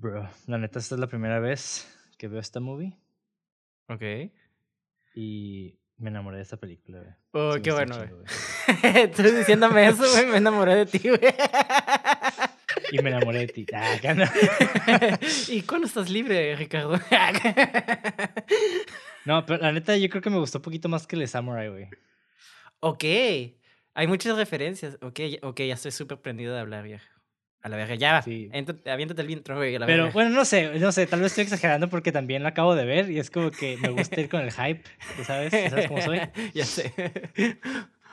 Bro, la neta, esta es la primera vez que veo esta movie Ok. y me enamoré de esta película, güey. Oh, Sí qué bueno, güey. Tú diciéndome eso, güey, me enamoré de ti, güey. Y me enamoré de ti. Ah, no. ¿Y cuándo estás libre, Ricardo? No, pero la neta, yo creo que me gustó un poquito más que el de Samurai, güey. ok. Hay muchas referencias. Ok, ya- ok, ya estoy súper prendido de hablar, viejo. A la verga, ya. Sí. entra- aviéntate el intro, güey. a la Pero verga. bueno, no sé, no sé, tal vez estoy exagerando porque también lo acabo de ver y es como que me gusta ir con el hype, ¿tú sabes? ¿Sabes cómo soy? ya sé.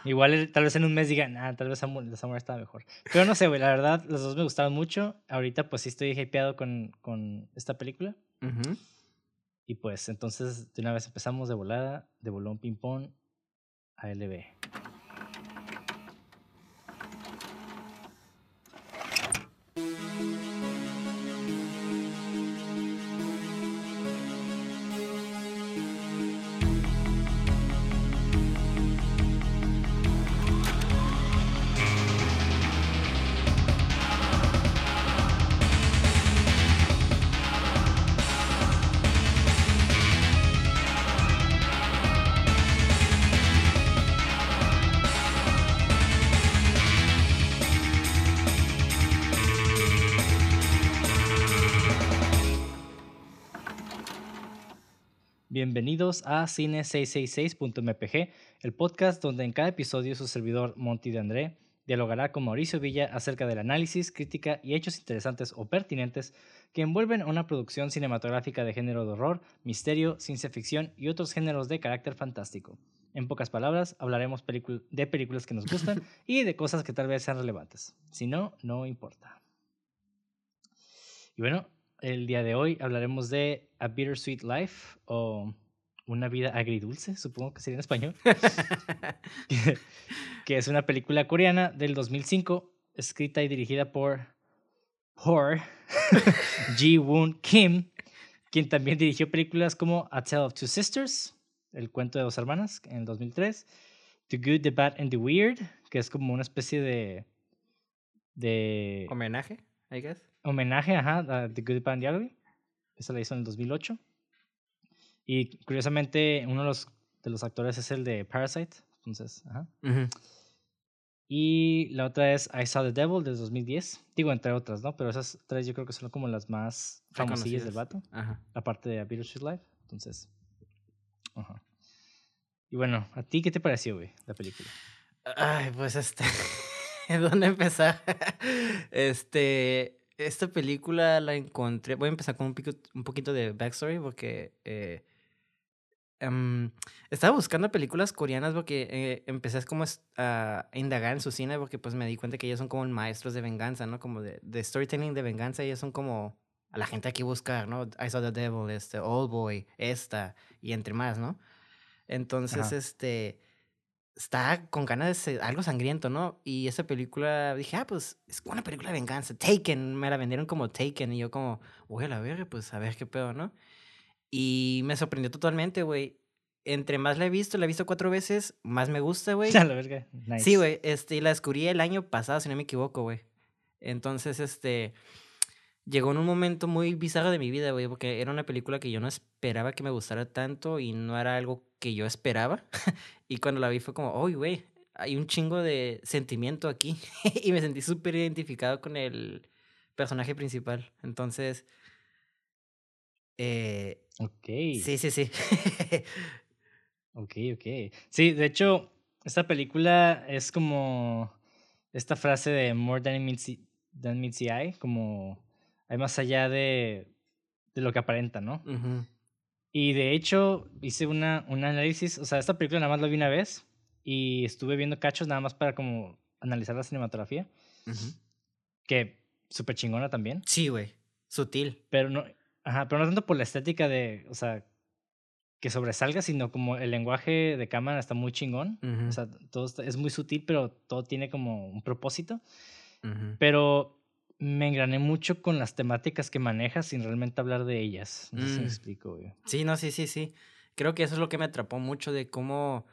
Igual el- tal vez en un mes digan, ah, tal vez Samurai, estaba mejor. Pero no sé, güey, la verdad, los dos me gustaron mucho. Ahorita pues sí estoy hypeado con, con esta película. Ujú. Y pues entonces de una vez empezamos de volada, de bolón ping-pong a LB. Bienvenidos a cine666.mpg, el podcast donde en cada episodio su servidor Monty de André dialogará con Mauricio Villa acerca del análisis, crítica y hechos interesantes o pertinentes que envuelven una producción cinematográfica de género de horror, misterio, ciencia ficción y otros géneros de carácter fantástico. En pocas palabras, hablaremos de películas que nos gustan y de cosas que tal vez sean relevantes. Si no, no importa. Y bueno, el día de hoy hablaremos de A Bittersweet Life o Una vida agridulce, supongo que sería en español, que, que es una película coreana del 2005 escrita y dirigida por por Ji Woon Kim, quien también dirigió películas como A Tale of Two Sisters, El cuento de dos hermanas en el 2003, The Good, The Bad and The Weird, que es como una especie de de Homenaje, I guess. homenaje ajá, a The Good, The Bad and The Ugly. Esa la hizo en el 2008. Y curiosamente, uno de los, de los actores es el de Parasite. Entonces, ajá. Ujú. Y la otra es I Saw the Devil del 2010. Digo, entre otras, ¿no? Pero esas tres yo creo que son como las más famosillas del vato. Ajá. Aparte de A Bittersweet Life. Entonces, ajá. Y bueno, ¿a ti qué te pareció, güey, la película? Ay, pues este. ¿Dónde empezar? Este. Esta película la encontré. Voy a empezar con un, pico, un poquito de backstory porque. eh, em, estaba buscando películas coreanas porque eh, empecé como a indagar en su cine porque pues me di cuenta que ellos son como maestros de venganza, ¿no? Como de, de storytelling de venganza. Ellos son como a la gente aquí buscar, ¿no? I Saw the Devil, este, Old Boy, esta y entre más, ¿no? Entonces, Ajá. este está con ganas de ser algo sangriento, ¿no? Y esa película, dije, ah, pues es una película de venganza. Taken, me la vendieron como Taken. Y yo como, voy a la verga, pues a ver qué pedo, ¿no? Y me sorprendió totalmente, güey. Entre más la he visto, la he visto cuatro veces, más me gusta, güey. A la verga. Nice. Sí, güey, este, y la descubrí el año pasado, si no me equivoco, güey. Entonces, este, llegó en un momento muy bizarro de mi vida, güey, porque era una película que yo no esperaba que me gustara tanto y no era algo que yo esperaba. y cuando la vi fue como, uy, güey, hay un chingo de sentimiento aquí. y me sentí súper identificado con el personaje principal. Entonces, eh, Ok. sí, sí, sí. Ok, ok. Sí, de hecho, esta película es como esta frase de more than meets the, than meets the eye, como hay más allá de, de lo que aparenta, ¿no? Ujú. Y de hecho, hice una, un análisis, o sea, esta película nada más la vi una vez y estuve viendo cachos nada más para como analizar la cinematografía, Ujú. que súper chingona también, Sí, güey. Sutil. pero no, ajá, pero no tanto por la estética de, o sea, que sobresalga, sino como el lenguaje de cámara está muy chingón. O sea, todo está- es muy sutil, pero todo tiene como un propósito. Pero me engrané mucho con las temáticas que maneja sin realmente hablar de ellas. No sé si me Mm. explico, güey. Sí, no, sí, sí, sí. Creo que eso es lo que me atrapó mucho de cómo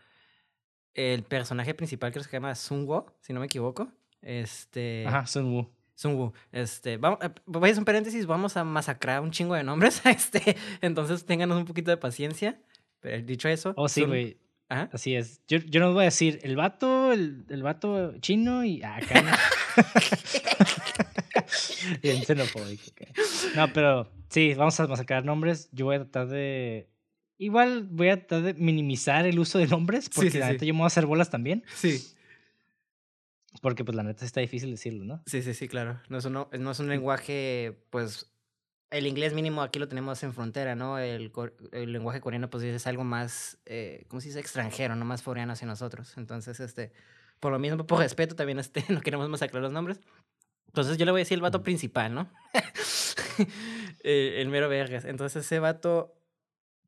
el personaje principal, creo que se llama Sunwo, si no me equivoco. Este. Ajá, Sun Woo. Sunwoo. Este, vamos, eh, voy a hacer un paréntesis, vamos a masacrar un chingo de nombres. Este, entonces ténganos un poquito de paciencia. Pero dicho eso. Oh, sí, güey. Así es. Yo, yo no voy a decir el vato, el, el vato chino y acá. No. Bien xenofóbico. No, pero sí, vamos a masacrar nombres. Yo voy a tratar de. Igual voy a tratar de minimizar el uso de nombres, porque la neta yo me voy a hacer bolas también. Sí. Porque pues la neta está difícil decirlo, ¿no? Sí, sí, sí, claro. No es un, no es un lenguaje, pues, el inglés mínimo aquí lo tenemos en frontera, ¿no? El, el lenguaje coreano pues es algo más, eh, ¿cómo se dice? Extranjero, no más foreano hacia nosotros. Entonces, este, por lo mismo, por respeto también, este, no queremos masacrar los nombres. Entonces yo le voy a decir el vato principal, ¿no? Eh, el mero vergas. Entonces ese vato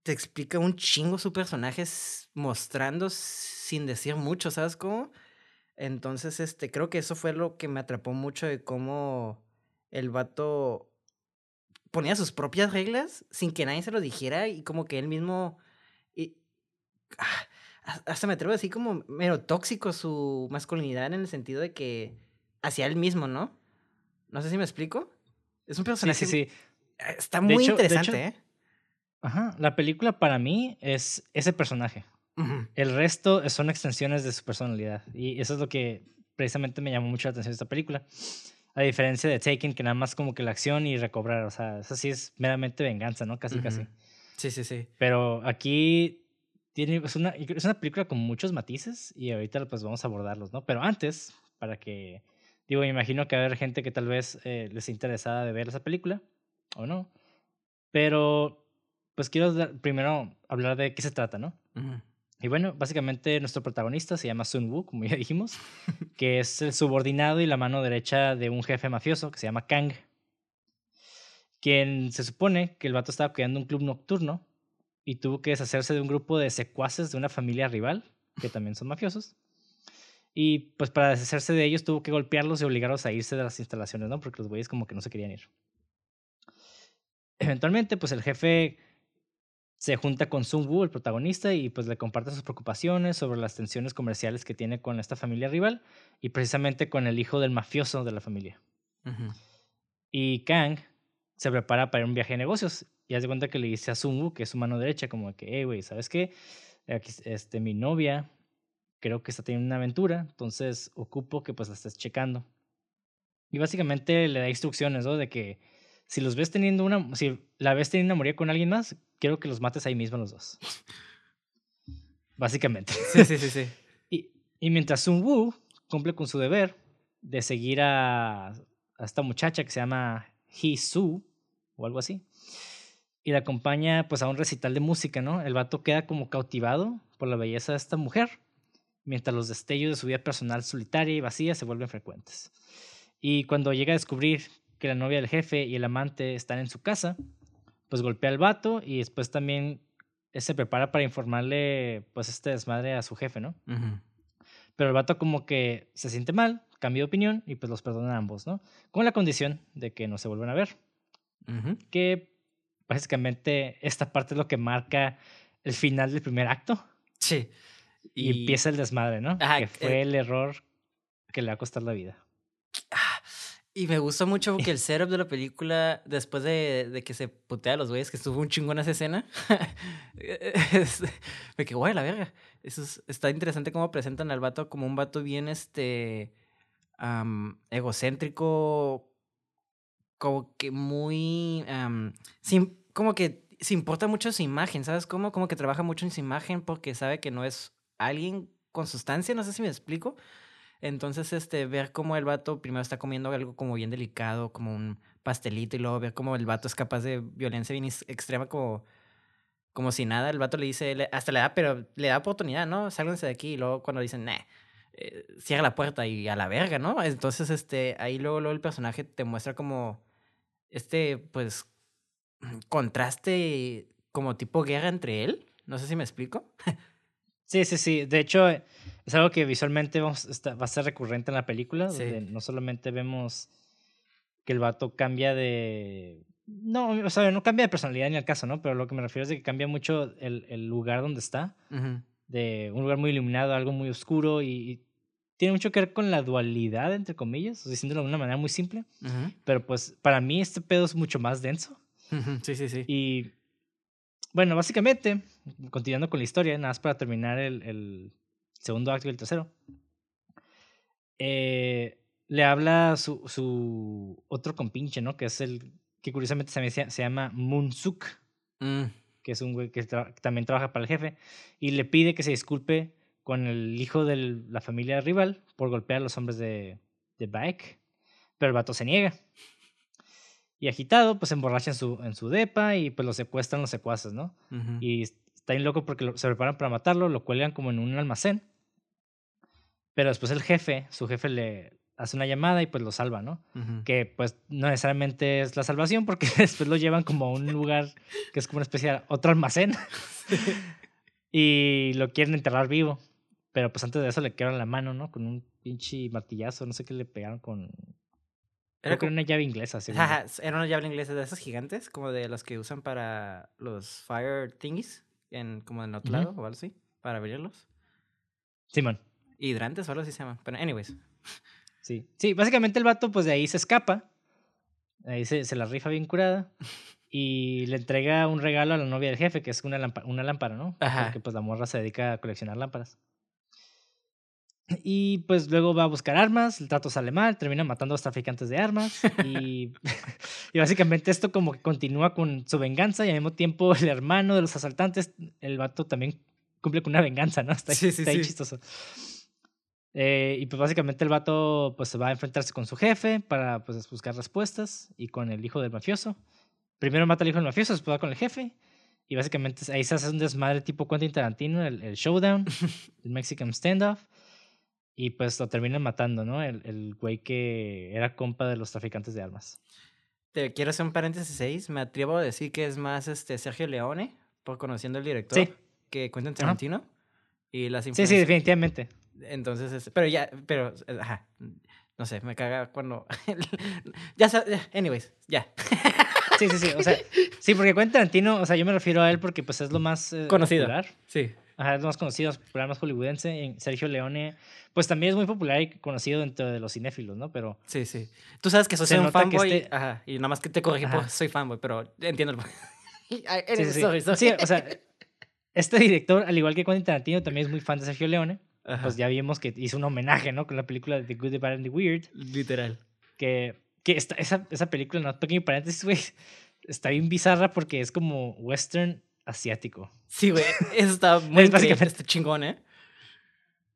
te explica un chingo su personaje mostrando sin decir mucho, ¿sabes cómo? Entonces, este, creo que eso fue lo que me atrapó mucho de cómo el vato ponía sus propias reglas sin que nadie se lo dijera y como que él mismo... Y, ah, hasta me atrevo a decir como mero tóxico su masculinidad en el sentido de que hacia él mismo, ¿no? No sé si me explico. Es un personaje... Sí, sí, sí. Está muy interesante, ¿eh? Ajá, la película para mí es ese personaje. El resto son extensiones de su personalidad. Y eso es lo que precisamente me llamó mucho la atención de esta película. A diferencia de Taken, que nada más como que la acción y recobrar. O sea, eso sí es meramente venganza, ¿no? Casi, casi. Sí, sí, sí. Pero aquí tiene, es, una, es una película con muchos matices y ahorita pues vamos a abordarlos, ¿no? Pero antes, para que... Digo, me imagino que va a haber gente que tal vez eh, les interesada de ver esa película o no. Pero pues quiero primero hablar de qué se trata, ¿no? Y bueno, básicamente nuestro protagonista se llama Sun Woo, como ya dijimos, que es el subordinado y la mano derecha de un jefe mafioso que se llama Kang, quien se supone que el vato estaba cuidando un club nocturno y tuvo que deshacerse de un grupo de secuaces de una familia rival, que también son mafiosos. Y pues para deshacerse de ellos tuvo que golpearlos y obligarlos a irse de las instalaciones, ¿no? Porque los güeyes como que no se querían ir. Eventualmente, pues el jefe se junta con Sun Woo, el protagonista, y pues le comparte sus preocupaciones sobre las tensiones comerciales que tiene con esta familia rival y precisamente con el hijo del mafioso de la familia. Y Kang se prepara para ir un viaje de negocios y hace cuenta que le dice a Sun Woo, que es su mano derecha, como que, hey, güey, ¿sabes qué? este, mi novia creo que está teniendo una aventura, entonces ocupo que pues la estés checando. Y básicamente le da instrucciones, ¿no? De que si los ves teniendo una, si la ves teniendo una morir con alguien más, quiero que los mates ahí mismo los dos. Básicamente. Sí, sí, sí, sí. y, y mientras Sun Woo cumple con su deber de seguir a, a esta muchacha que se llama Hee Su o algo así. Y la acompaña pues a un recital de música, ¿no? El vato queda como cautivado por la belleza de esta mujer, mientras los destellos de su vida personal solitaria y vacía se vuelven frecuentes. Y cuando llega a descubrir que la novia del jefe y el amante están en su casa, pues golpea al vato y después también se prepara para informarle pues este desmadre a su jefe, ¿no? Pero el vato como que se siente mal, cambia de opinión y pues los perdona a ambos, ¿no? Con la condición de que no se vuelvan a ver. Que básicamente esta parte es lo que marca el final del primer acto. Sí. Y, empieza el desmadre, ¿no? que fue eh el error que le va a costar la vida. Y me gustó mucho porque el setup de la película, después de, de que se putea a los güeyes, que estuvo un chingón esa escena, me quedé, guay, la verga. Eso está interesante cómo presentan al vato como un vato bien, este, egocéntrico, como que muy, sin, como que se importa mucho su imagen, ¿sabes cómo? Como que trabaja mucho en su imagen porque sabe que no es alguien con sustancia, no sé si me explico. Entonces, este, ver cómo el vato primero está comiendo algo como bien delicado, como un pastelito, y luego ver cómo el vato es capaz de violencia bien extrema, como, como si nada. El vato le dice, hasta le da, pero le da oportunidad, ¿no? Sálganse de aquí. Y luego cuando dicen, nah, eh, cierra la puerta y a la verga, ¿no? Entonces, este, ahí luego, luego el personaje te muestra como este, pues, contraste como tipo guerra entre él. No sé si me explico. Sí, sí, sí. De hecho, es algo que visualmente vamos, va a ser recurrente en la película. Donde no solamente vemos que el vato cambia de. No, o sea, no cambia de personalidad ni al caso, ¿no? Pero lo que me refiero es de que cambia mucho el, el lugar donde está. De un lugar muy iluminado a algo muy oscuro y, tiene mucho que ver con la dualidad, entre comillas, o diciéndolo de una manera muy simple. Ujú, Pero pues para mí este pedo es mucho más denso. Sí, sí, sí. Y bueno, básicamente, continuando con la historia, nada más para terminar el, el segundo acto y el tercero, eh, le habla su, su otro compinche, ¿no? Que es el que curiosamente se, se, llama Moonsuk, Mm, que es un güey que, tra- que también trabaja para el jefe, y le pide que se disculpe con el hijo de la familia rival por golpear a los hombres de, de Baek, pero el vato se niega. Y agitado, pues se emborracha en su, en su depa y pues lo secuestran los secuaces, ¿no? ujú. Y está bien loco porque se preparan para matarlo, lo cuelgan como en un almacén. Pero después el jefe, su jefe le hace una llamada y pues lo salva, ¿no? Que pues no necesariamente es la salvación porque después lo llevan como a un lugar que es como una especie de otro almacén y lo quieren enterrar vivo. Pero pues antes de eso le quedaron la mano, ¿no? Con un pinche martillazo, no sé qué le pegaron con... Era Creo que era como- una llave inglesa. Ajá, era una llave inglesa de esas gigantes, como de las que usan para los fire thingies, en, como en otro lado o algo así, para abrirlos. Simón. Hidrantes o algo así se llaman. Pero, anyways. Sí. Sí, básicamente el vato pues de ahí se escapa. Ahí se, se la rifa bien curada. Y le entrega un regalo a la novia del jefe, que es una, lampa- una lámpara, ¿no? Ajá. Porque pues la morra se dedica a coleccionar lámparas. Y pues luego va a buscar armas, el trato sale mal, termina matando a los traficantes de armas. Y, y básicamente esto como que continúa con su venganza y al mismo tiempo el hermano de los asaltantes, el vato también cumple con una venganza, ¿no? Está, Sí, sí, está ahí sí. chistoso. Eh, y pues básicamente el vato pues se va a enfrentarse con su jefe para pues buscar respuestas y con el hijo del mafioso. Primero mata al hijo del mafioso, después va con el jefe. Y básicamente ahí se hace un desmadre tipo Quentin Tarantino, el, el showdown, el Mexican standoff. Y pues lo terminan matando, ¿no? El, el güey que era compa de los traficantes de armas. Te quiero hacer un paréntesis 6. Me atrevo a decir que es más este Sergio Leone, por conociendo al director, Sí. que Quentin Tarantino. Y las Sí, sí, definitivamente. Entonces, este, pero ya, pero, ajá. No sé, me caga cuando. ya, anyways, ya. Sí, sí, sí. O sea, sí, porque Quentin Tarantino, o sea, yo me refiero a él porque pues es lo más eh, Conocido. popular. Sí. Ajá, es más conocido, es popular, más hollywoodense. En Sergio Leone, pues también es muy popular y conocido dentro de los cinéfilos, ¿no? Pero Sí, sí. Tú sabes que soy Se un fanboy. este- Ajá. Y nada más que te corregí, pues soy fanboy, pero entiendo el. Sí, sí, sí. sorry, sorry. Sí, o sea, este director, al igual que Quentin Tarantino, también es muy fan de Sergio Leone. Ajá. Pues ya vimos que hizo un homenaje, ¿no? Con la película The Good, The Bad and The Weird. Literal. Que, que esta, esa, esa película, no, pequeño paréntesis, güey, está bien bizarra porque es como western asiático. Sí, güey. Eso está muy Es básicamente- está chingón, ¿eh?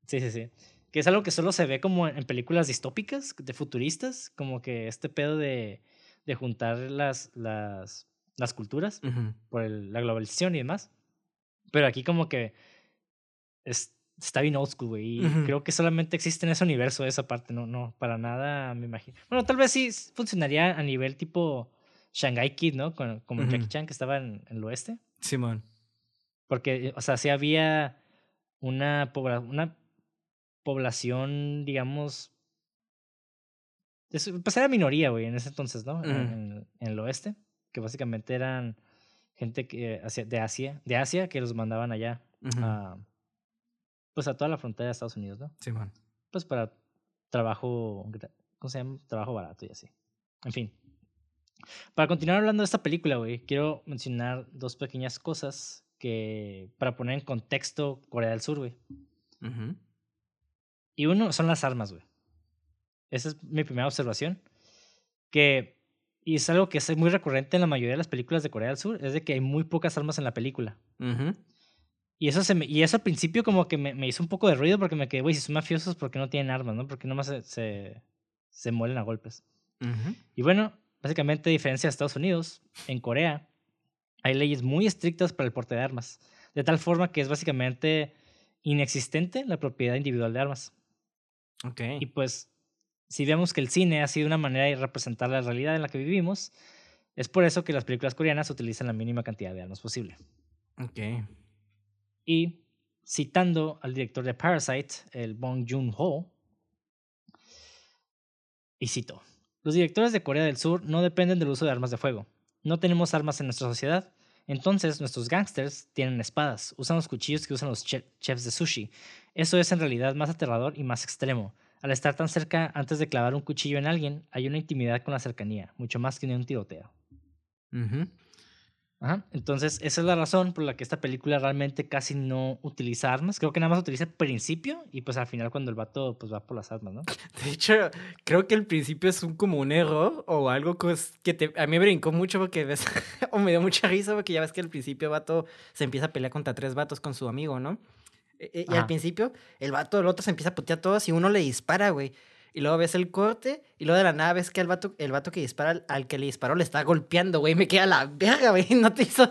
Sí, sí, sí. Que es algo que solo se ve como en películas distópicas, de futuristas, como que este pedo de, de juntar las, las, las culturas Ujú. por el- la globalización y demás. Pero aquí como que es, está bien old school, güey. Y Ujú. creo que solamente existe en ese universo esa parte, no, no, para nada me imagino. Bueno, tal vez sí funcionaría a nivel tipo Shanghai Kid, ¿no? Con- como Jackie Ujú. Chan que estaba en, en el oeste. Simón. Porque, eh, o sea, sí había una, pobla- una población, digamos. Pues era minoría, güey, en ese entonces, ¿no? En- Ujú. en, en el oeste. Que básicamente eran gente que, hacia- de Asia, de Asia que los mandaban allá a. Pues a toda la frontera de Estados Unidos, ¿no? Simón. Pues para trabajo. ¿Cómo se llama? Trabajo barato y así. En fin. Para continuar hablando de esta película, güey, quiero mencionar dos pequeñas cosas que. para poner en contexto Corea del Sur, güey. Y uno son las armas, güey. Esa es mi primera observación. Que. Y es algo que es muy recurrente en la mayoría de las películas de Corea del Sur, es de que hay muy pocas armas en la película. Y eso, se me- y eso al principio como que me, me hizo un poco de ruido porque me quedé, güey, si son mafiosos, ¿por qué no tienen armas, no? Porque nomás se, se, se muelen a golpes. Y bueno, básicamente a diferencia de Estados Unidos, en Corea hay leyes muy estrictas para el porte de armas, de tal forma que es básicamente inexistente la propiedad individual de armas. Ok. Y pues, si vemos que el cine ha sido una manera de representar la realidad en la que vivimos, es por eso que las películas coreanas utilizan la mínima cantidad de armas posible. Ok. Y citando al director de Parasite, el Bong Joon-ho, y cito, los directores de Corea del Sur no dependen del uso de armas de fuego. No tenemos armas en nuestra sociedad. Entonces, nuestros gangsters tienen espadas, usan los cuchillos que usan los chefs de sushi. Eso es en realidad más aterrador y más extremo. Al estar tan cerca antes de clavar un cuchillo en alguien, hay una intimidad con la cercanía, mucho más que en un tiroteo. Ajá. Entonces, esa es la razón por la que esta película realmente casi no utiliza armas. Creo que nada más utiliza el principio y pues al final cuando el vato pues va por las armas, ¿no? De hecho, creo que el principio es un, como un error o algo que te, a mí me brincó mucho porque ves, o me dio mucha risa porque ya ves que al principio el vato se empieza a pelear contra tres vatos con su amigo, ¿no? E, e, y, al principio el vato del otro se empieza a putear a todos y uno le dispara, güey y luego ves el corte, y luego de la nada ves que el vato, el vato que dispara al, que le disparó le está golpeando, güey. Me queda la verga, güey. No te hizo.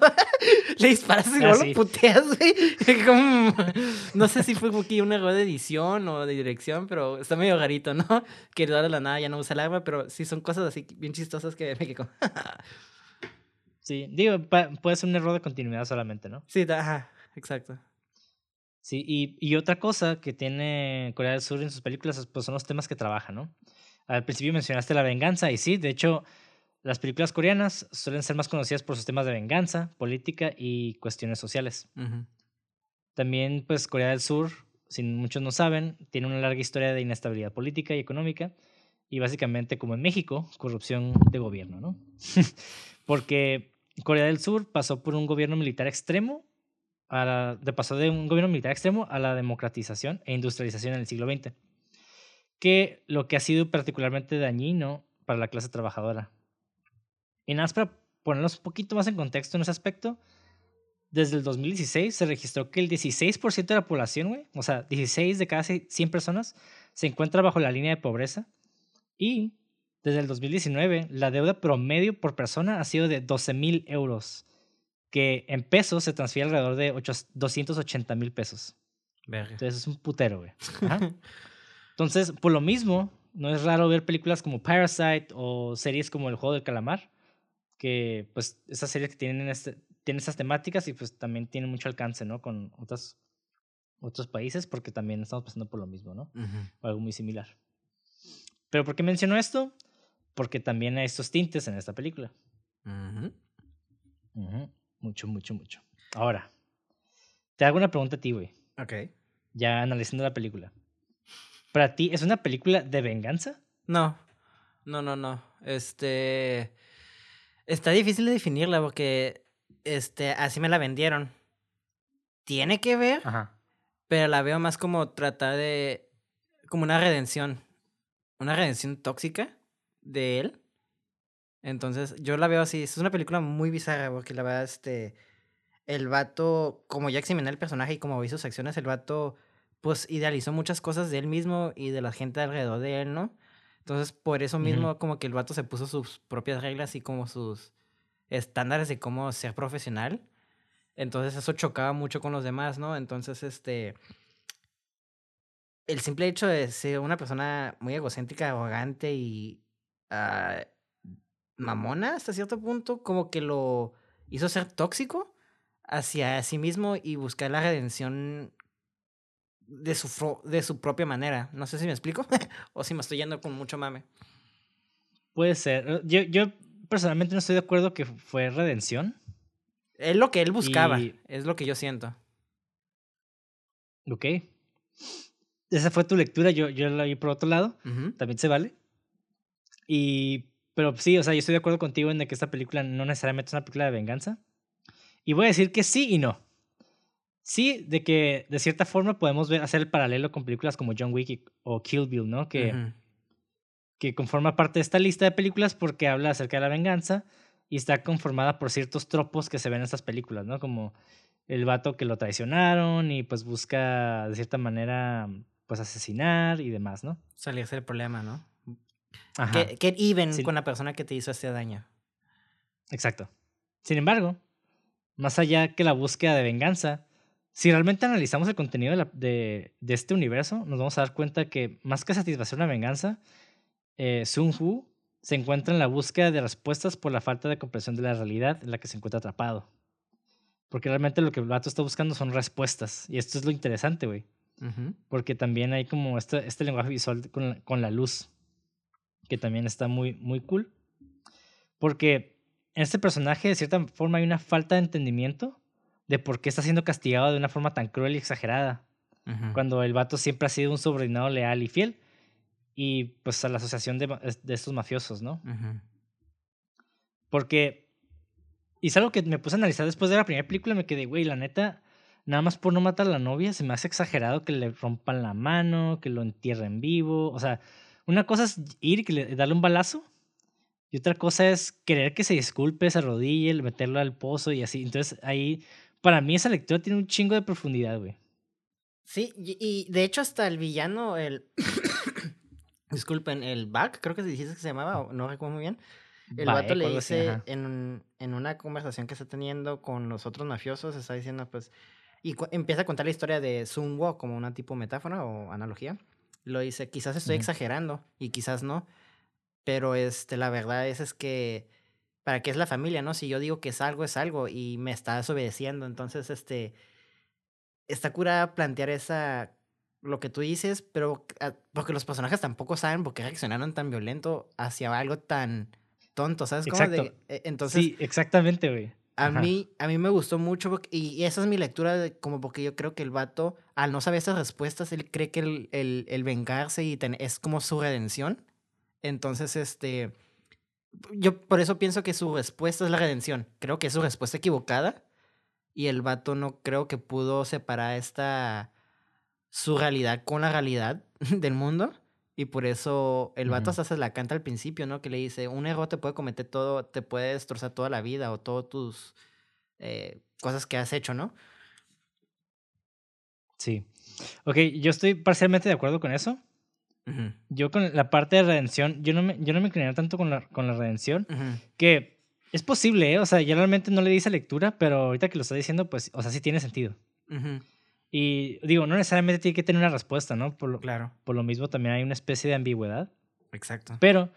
le disparas y luego lo puteas, güey. No sé si fue aquí un error de edición o de dirección, pero está medio garito, ¿no? Que de la nada ya no usa el arma, pero sí son cosas así bien chistosas que me quedo. sí, digo, puede ser un error de continuidad solamente, ¿no? Sí, ajá, exacto. Sí, y, y, otra cosa que tiene Corea del Sur en sus películas pues son los temas que trabaja, ¿no? Al principio mencionaste la venganza, y sí, de hecho, las películas coreanas suelen ser más conocidas por sus temas de venganza, política y cuestiones sociales. También, pues, Corea del Sur, si muchos no saben, tiene una larga historia de inestabilidad política y económica, y básicamente, como en México, corrupción de gobierno, ¿no? Porque Corea del Sur pasó por un gobierno militar extremo de pasó de un gobierno militar extremo a la democratización e industrialización en el siglo XX, que lo que ha sido particularmente dañino para la clase trabajadora. Y nada más para ponernos un poquito más en contexto en ese aspecto, desde el 2016 se registró que el 16% de la población, o sea, 16 de cada 100 personas, se encuentra bajo la línea de pobreza. Y desde el 2019, la deuda promedio por persona ha sido de 12 mil euros que en pesos se transfiere alrededor de 280 mil pesos. Entonces es un putero, güey. Entonces, por lo mismo, no es raro ver películas como Parasite o series como El Juego del Calamar, que pues esas series que tienen, este, tienen esas temáticas y pues también tienen mucho alcance, ¿no? Con otros, otros países porque también estamos pasando por lo mismo, ¿no? O algo muy similar. Pero ¿por qué menciono esto? Porque también hay estos tintes en esta película. Mucho, mucho, mucho. Ahora, te hago una pregunta a ti, güey. Ok. Ya analizando la película. ¿Para ti es una película de venganza? No. No, no, no. Este. Está difícil de definirla porque. Este, así me la vendieron. Tiene que ver. Ajá. Pero la veo más como tratar de. como una redención. Una redención tóxica de él. Entonces, yo la veo así. Es una película muy bizarra porque la verdad, este. El vato, como ya examiné el personaje y como vi sus acciones, el vato, pues idealizó muchas cosas de él mismo y de la gente alrededor de él, ¿no? Entonces, por eso mismo, como que el vato se puso sus propias reglas y como sus estándares de cómo ser profesional. Entonces, eso chocaba mucho con los demás, ¿no? Entonces, este. El simple hecho de ser una persona muy egocéntrica, arrogante y. Uh, mamona hasta cierto punto, como que lo hizo ser tóxico hacia sí mismo y buscar la redención de su, de su propia manera. No sé si me explico o si me estoy yendo con mucho mame. Puede ser. Yo, yo personalmente no estoy de acuerdo que fue redención. Es lo que él buscaba, es lo que yo siento. Ok. Esa fue tu lectura, yo, yo la vi por otro lado. También se vale. Y pero sí, o sea, yo estoy de acuerdo contigo en que esta película no necesariamente es una película de venganza. Y voy a decir que sí y no. Sí, de que de cierta forma podemos ver, hacer el paralelo con películas como John Wick o Kill Bill, ¿no? Que, que conforma parte de esta lista de películas porque habla acerca de la venganza y está conformada por ciertos tropos que se ven en estas películas, ¿no? Como el vato que lo traicionaron y pues busca de cierta manera pues asesinar y demás, ¿no? Salirse del problema, ¿no? Get, even con la persona que te hizo este daño. Exacto. Sin embargo, más allá que la búsqueda de venganza, si realmente analizamos el contenido de, de, este universo, nos vamos a dar cuenta que más que satisfacer una venganza, eh, Sun Hu se encuentra en la búsqueda de respuestas por la falta de comprensión de la realidad en la que se encuentra atrapado. Porque realmente lo que el vato está buscando son respuestas. Y esto es lo interesante, güey. Porque también hay como este, este lenguaje visual con la luz que también está muy, muy cool. Porque en este personaje, de cierta forma, hay una falta de entendimiento de por qué está siendo castigado de una forma tan cruel y exagerada. Cuando el vato siempre ha sido un subordinado leal y fiel. Y pues a la asociación de, estos mafiosos, ¿no? Porque. Y es algo que me puse a analizar después de la primera película. Me quedé, güey, la neta, nada más por no matar a la novia, se me hace exagerado que le rompan la mano, que lo entierren vivo. O sea, una cosa es ir y darle un balazo. Y otra cosa es querer que se disculpe, se arrodille, meterlo al pozo y así. Entonces ahí, para mí esa lectura tiene un chingo de profundidad, güey. Sí, y, de hecho hasta el villano, el... Disculpen, el Back, creo que se dijiste que se llamaba, no recuerdo muy bien. El Baek vato le así, dice en, en una conversación que está teniendo con los otros mafiosos, está diciendo pues, y empieza a contar la historia de Sun Wo como una tipo metáfora o analogía. Lo dice, quizás estoy exagerando y quizás no, pero este, la verdad es, es que, ¿para qué es la familia, no? Si yo digo que es algo, es algo y me estás obedeciendo, entonces, este, está cura plantear esa, lo que tú dices, pero ah, porque los personajes tampoco saben por qué reaccionaron tan violento hacia algo tan tonto, ¿sabes? cómo? De- Exacto. eh, entonces, sí, exactamente, güey. A Ajá. mí, a mí me gustó mucho porque- y, esa es mi lectura de como porque yo creo que el vato, al no saber esas respuestas, él cree que el, el, el vengarse y ten- es como su redención. Entonces, este, yo por eso pienso que su respuesta es la redención. Creo que es su respuesta equivocada y el vato no creo que pudo separar esta, su realidad con la realidad del mundo. Y por eso el vato Ujú. hasta se la canta al principio, ¿no? Que le dice, un error te puede cometer todo, te puede destrozar toda la vida o todas tus eh, cosas que has hecho, ¿no? Sí. Ok, yo estoy parcialmente de acuerdo con eso. Yo con la parte de redención, yo no me, yo no me tanto con la, con la redención, que es posible, ¿eh? O sea, yo realmente no le di esa lectura, pero ahorita que lo está diciendo, pues, o sea, sí tiene sentido. Y digo, no necesariamente tiene que tener una respuesta, ¿no? Por lo, Claro, por lo mismo también hay una especie de ambigüedad. exacto. Pero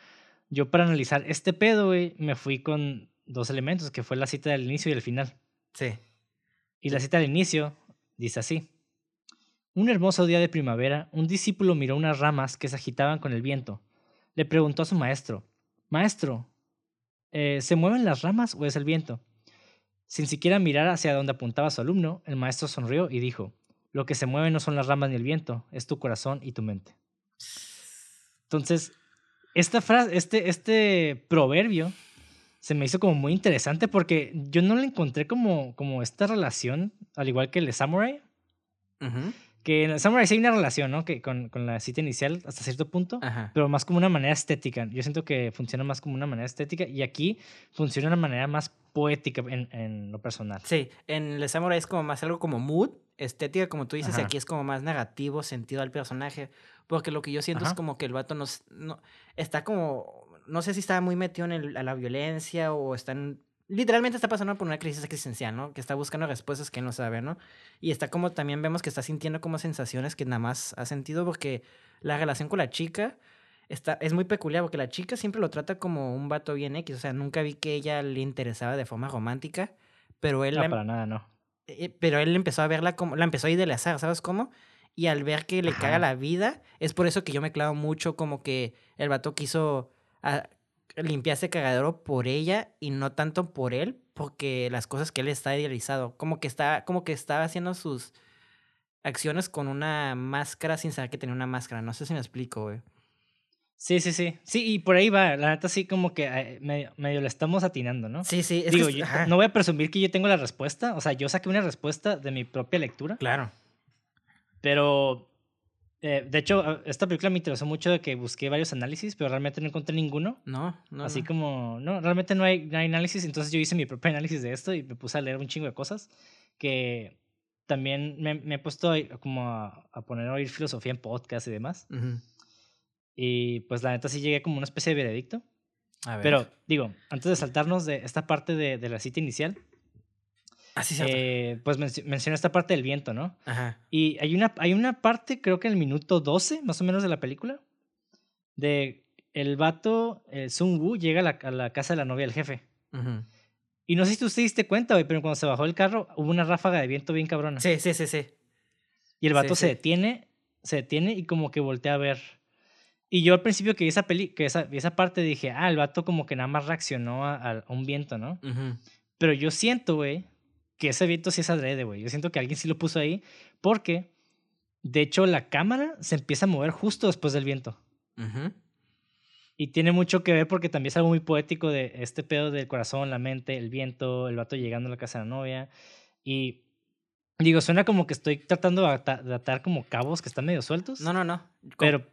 yo para analizar este pedo, güey, me fui con dos elementos, que fue la cita del inicio y el final. Sí. Y la cita del inicio dice así. Un hermoso día de primavera, un discípulo miró unas ramas que se agitaban con el viento. Le preguntó a su maestro, Maestro, eh, ¿se mueven las ramas o es el viento? Sin siquiera mirar hacia donde apuntaba su alumno, el maestro sonrió y dijo, Lo que se mueve no son las ramas ni el viento, es tu corazón y tu mente. Entonces, esta frase, este, este proverbio se me hizo como muy interesante porque yo no le encontré como, como esta relación, al igual que el de Samurai, Ujú, que en Samurai sí hay una relación, ¿no? Que con, con la cita inicial hasta cierto punto, Ajá. pero más como una manera estética. Yo siento que funciona más como una manera estética y aquí funciona de una manera más poética en, en lo personal. Sí, en el Samurai es como más algo como mood, estética, como tú dices, y aquí es como más negativo, sentido al personaje. Porque lo que yo siento es Ajá. como que el vato no, s- no está como, no sé si está muy metido en el- a la violencia o está en- literalmente está pasando por una crisis existencial, ¿no? Que está buscando respuestas que no sabe, ¿no? Y está como también vemos que está sintiendo como sensaciones que nada más ha sentido porque la relación con la chica está, es muy peculiar porque la chica siempre lo trata como un vato bien X, o sea, nunca vi que ella le interesaba de forma romántica, pero él No, la- para nada, no. eh, pero él empezó a verla como, la empezó a idealizar, ¿sabes cómo? Y al ver que le Ajá. caga la vida, es por eso que yo me clavo mucho como que el vato quiso ah, limpiarse cagadero por ella y no tanto por él, porque las cosas que él está idealizado, como que está, como que estaba haciendo sus acciones con una máscara sin saber que tenía una máscara. No sé si me explico, güey. Sí, sí, sí. Sí, y por ahí va. La neta sí como que eh, medio, medio le estamos atinando, ¿no? Sí, sí, es Digo, que... yo no voy a presumir que yo tengo la respuesta. O sea, yo saqué una respuesta de mi propia lectura. Claro. Pero, eh, de hecho, esta película me interesó mucho de que busqué varios análisis, pero realmente no encontré ninguno. No, no. Así no. como, no, realmente no hay, no hay análisis. Entonces yo hice mi propio análisis de esto y me puse a leer un chingo de cosas que también me, me he puesto como a, a poner a oír filosofía en podcast y demás. Ujú. Y pues la neta sí llegué como una especie de veredicto. A ver. Pero digo, antes de saltarnos de esta parte de, de la cita inicial, Ah, sí, cierto. eh, pues menc- mencioné esta parte del viento, ¿no? Ajá. Y hay una, hay una parte, creo que en el minuto 12, más o menos de la película, de el vato, el Sun Wu, llega a la, a la casa de la novia del jefe. Ujú. Y no sé si tú te diste cuenta, güey, pero cuando se bajó el carro hubo una ráfaga de viento bien cabrona. Sí, sí, sí, sí. Y el vato sí, se sí. detiene, se detiene y como que voltea a ver. Y yo al principio que vi esa, peli que esa, esa parte dije, ah, el vato como que nada más reaccionó a, a un viento, ¿no? Ujú. Pero yo siento, güey, que ese viento sí es adrede, güey. Yo siento que alguien sí lo puso ahí porque, de hecho, la cámara se empieza a mover justo después del viento. Y tiene mucho que ver porque también es algo muy poético de este pedo del corazón, la mente, el viento, el vato llegando a la casa de la novia. Y digo, suena como que estoy tratando de ata- de atar como cabos que están medio sueltos. No, no, no. Pero,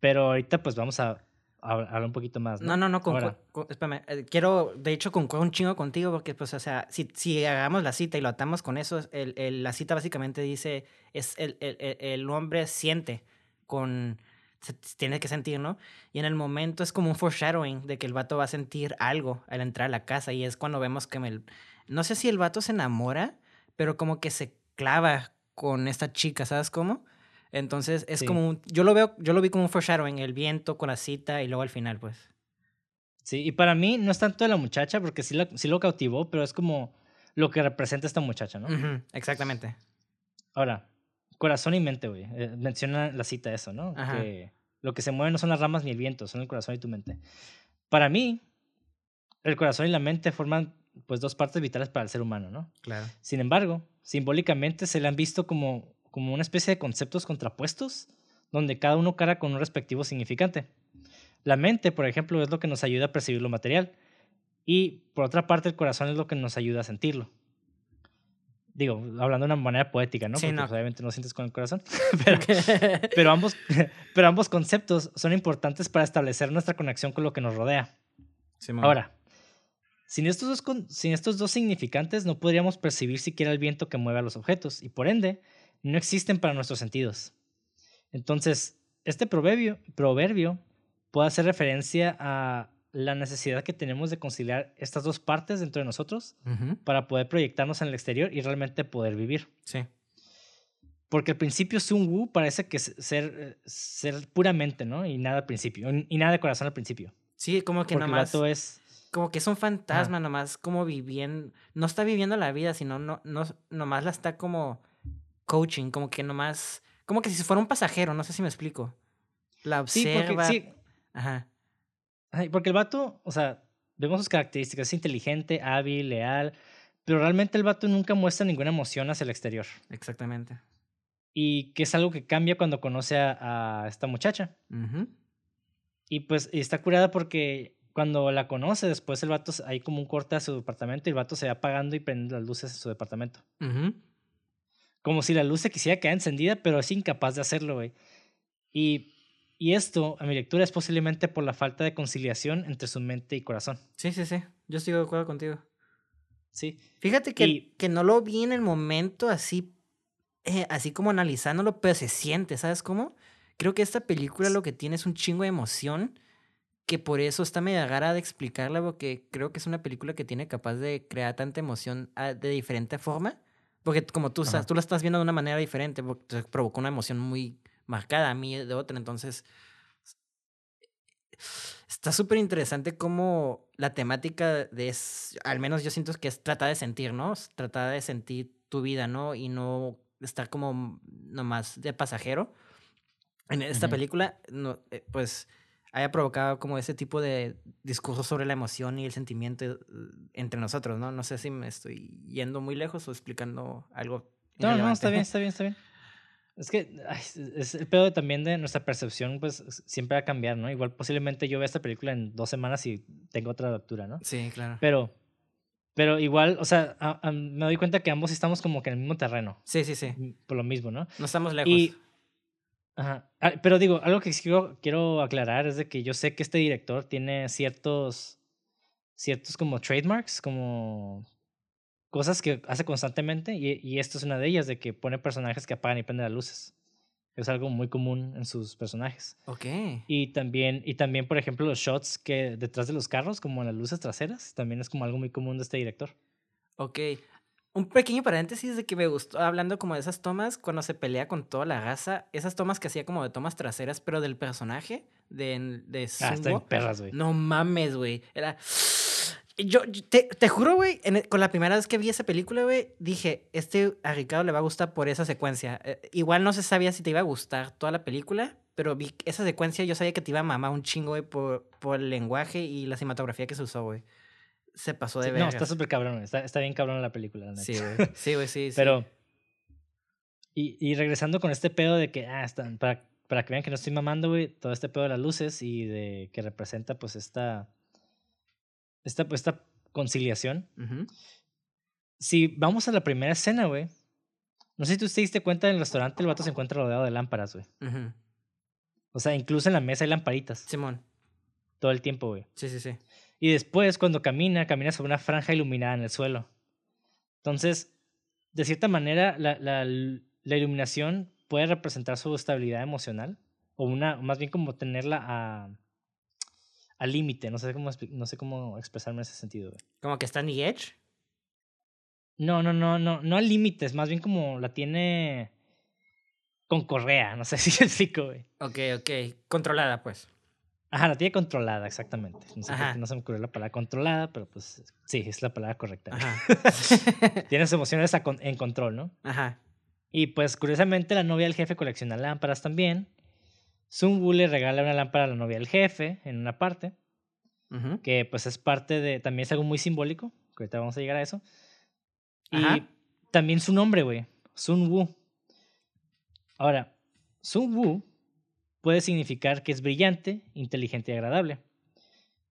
pero ahorita pues vamos a, a hablar un poquito más. No, No, no, no, con, Ahora, espérame, eh, quiero, de hecho, concuerdo un chingo contigo porque, pues, o sea, si, si hagamos la cita y lo atamos con eso, el, el- la cita básicamente dice, es el, el, el- el hombre siente con, se- tiene que sentir, ¿no? Y en el momento es como un foreshadowing de que el vato va a sentir algo al entrar a la casa y es cuando vemos que el, no sé si el vato se enamora, pero como que se clava con esta chica, ¿sabes cómo? Entonces es Sí. como un, yo lo veo, yo lo vi como un foreshadowing, el viento con la cita y luego al final, pues. sí, y para mí no es tanto de la muchacha porque sí, la- sí lo cautivó, pero es como lo que representa esta muchacha, ¿no? Exactamente. Ahora, corazón y mente, güey. Eh, menciona la cita eso, ¿no? Ajá. Que lo que se mueve no son las ramas ni el viento, son el corazón y tu mente. Para mí, el corazón y la mente forman pues dos partes vitales para el ser humano, ¿no? Claro. Sin embargo, simbólicamente se le han visto como, como una especie de conceptos contrapuestos, donde cada uno cara con un respectivo significante. La mente, por ejemplo, es lo que nos ayuda a percibir lo material, y por otra parte, el corazón es lo que nos ayuda a sentirlo. Digo, hablando de una manera poética, ¿no? Sí, Porque no. pues, obviamente no sientes con el corazón. pero, pero, ambos, pero ambos conceptos son importantes para establecer nuestra conexión con lo que nos rodea. Ahora, sin estos, dos, sin estos dos significantes no podríamos percibir siquiera el viento que mueve a los objetos y por ende no existen para nuestros sentidos. Entonces, este proverbio, proverbio puede hacer referencia a la necesidad que tenemos de conciliar estas dos partes dentro de nosotros para poder proyectarnos en el exterior y realmente poder vivir. Sí. Porque al principio Sun Wu parece que es ser, ser puramente, ¿no? Y nada al principio, y nada de corazón al principio. Sí, como que Porque nomás. es... Como que es un fantasma, nomás como viviendo. No está viviendo la vida, sino no, no, nomás la está como coaching, como que nomás. Como que si fuera un pasajero, no sé si me explico. La Sí, observa. porque, sí, Ajá. Ay, porque el vato, o sea, vemos sus características, es inteligente, hábil, leal, pero realmente el vato nunca muestra ninguna emoción hacia el exterior. Exactamente. Y que es algo que cambia cuando conoce a, a esta muchacha. Ujú, Y pues y está curada porque cuando la conoce, después el vato, hay como un corte a su departamento y el vato se va apagando y prende las luces en su departamento. ujú. Como si la luz se quisiera quedar encendida, pero es incapaz de hacerlo, güey. Y, y esto, a mi lectura, es posiblemente por la falta de conciliación entre su mente y corazón. Sí, sí, sí. Yo estoy de acuerdo contigo. Sí. Fíjate que, Y- que no lo vi en el momento así, eh, así como analizándolo, pero se siente, ¿sabes cómo? Creo que esta película lo que tiene es un chingo de emoción, que por eso está media gara de explicarla, porque creo que es una película que tiene capaz de crear tanta emoción ah, de diferente forma. Porque como tú, sabes, tú la estás viendo de una manera diferente, porque te provocó una emoción muy marcada a mí de otra, entonces Está súper interesante cómo la temática de es, al menos yo siento que es tratar de sentir, ¿no? Tratar de sentir tu vida, ¿no? Y no estar como nomás de pasajero. En esta Ujú. película, no, eh, pues, haya provocado como ese tipo de discurso sobre la emoción y el sentimiento eh, entre nosotros, ¿no? No sé si me estoy yendo muy lejos o explicando algo. No, no, está bien, está bien, está bien. Es que ay, es- el pedo también de nuestra percepción, pues siempre va a cambiar, ¿no? Igual posiblemente yo vea esta película en dos semanas y tengo otra lectura, ¿no? Sí, claro. Pero, pero igual, o sea, a- a- me doy cuenta que ambos estamos como que en el mismo terreno, Sí, sí, sí. mm, por lo mismo, ¿no? No estamos lejos. Y, ajá, ah, pero digo, algo que quiero, quiero aclarar es de que yo sé que este director tiene ciertos, ciertos como trademarks, como cosas que hace constantemente y, y esto es una de ellas, de que pone personajes que apagan y prenden las luces. Es algo muy común en sus personajes. Ok. Y también, y también, por ejemplo, los shots que detrás de los carros, como en las luces traseras, también es como algo muy común de este director. Ok. Un pequeño paréntesis de que me gustó, hablando como de esas tomas, cuando se pelea con toda la raza, esas tomas que hacía como de tomas traseras, pero del personaje de, de Ah, está en perras, güey. No mames, güey. Era. Yo, yo te, te juro, güey, con la primera vez que vi esa película, güey, dije, este a Ricardo le va a gustar por esa secuencia. Eh, igual no se sabía si te iba a gustar toda la película, pero vi esa secuencia, yo sabía que te iba a mamar un chingo, güey, por, por el lenguaje y la cinematografía que se usó, güey. Se pasó de Sí, no, está súper cabrón, güey, está, está bien cabrón la película, la neta. Sí, güey. Sí, güey, sí, sí. Pero, y, y regresando con este pedo de que, ah, están, para, para que vean que no estoy mamando, güey, todo este pedo de las luces y de que representa, pues, esta, esta, pues, esta conciliación. Si vamos a la primera escena, güey, no sé si tú te diste cuenta, en el restaurante el vato se encuentra rodeado de lámparas, güey. Ujú. O sea, incluso en la mesa hay lamparitas Simón. todo el tiempo, güey. Sí, sí, sí. Y después, cuando camina, camina sobre una franja iluminada en el suelo. Entonces, de cierta manera, la, la, la iluminación puede representar su estabilidad emocional. O una, más bien como tenerla a, al límite. No sé cómo no sé cómo expresarme en ese sentido. güey. Como que está en the edge. No, no, no, no, no al límite, es más bien como la tiene con correa. No sé si explico, güey. Ok, ok. Controlada, pues. Ajá, la tiene controlada, exactamente. No sé qué no se me ocurrió la palabra controlada, pero pues sí, es la palabra correcta. Ajá. Tienes emociones a con- en control, ¿no? Ajá. Y pues curiosamente la novia del jefe colecciona lámparas también. Sun Wu le regala una lámpara a la novia del jefe en una parte, Ujú. que pues es parte de, también es algo muy simbólico, que ahorita vamos a llegar a eso. Y Ajá. también su nombre, güey, Sun Wu. Ahora, Sun Wu puede significar que es brillante, inteligente y agradable.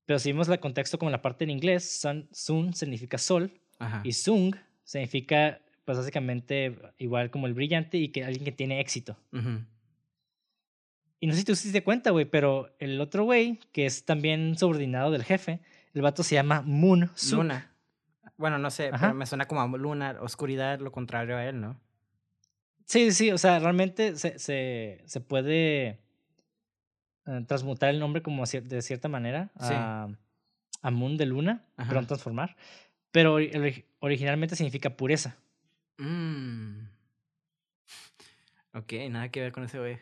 Pero si vemos el contexto como la parte en inglés, sun, sun significa sol Ajá. y Sung significa, pues básicamente, igual como el brillante y que alguien que tiene éxito. Ujú. Y no sé si tú te diste cuenta, güey, pero el otro güey, que es también subordinado del jefe, el vato se llama Moon Suk. Luna. Bueno, no sé, Ajá. pero me suena como a luna, oscuridad, lo contrario a él, ¿no? Sí, sí, o sea, realmente se, se, se puede transmutar el nombre como de cierta manera Sí. a, a Moon de luna, Ajá. perdón, transformar. Pero ori- ori- originalmente significa pureza. Mm. Ok, nada que ver con ese güey.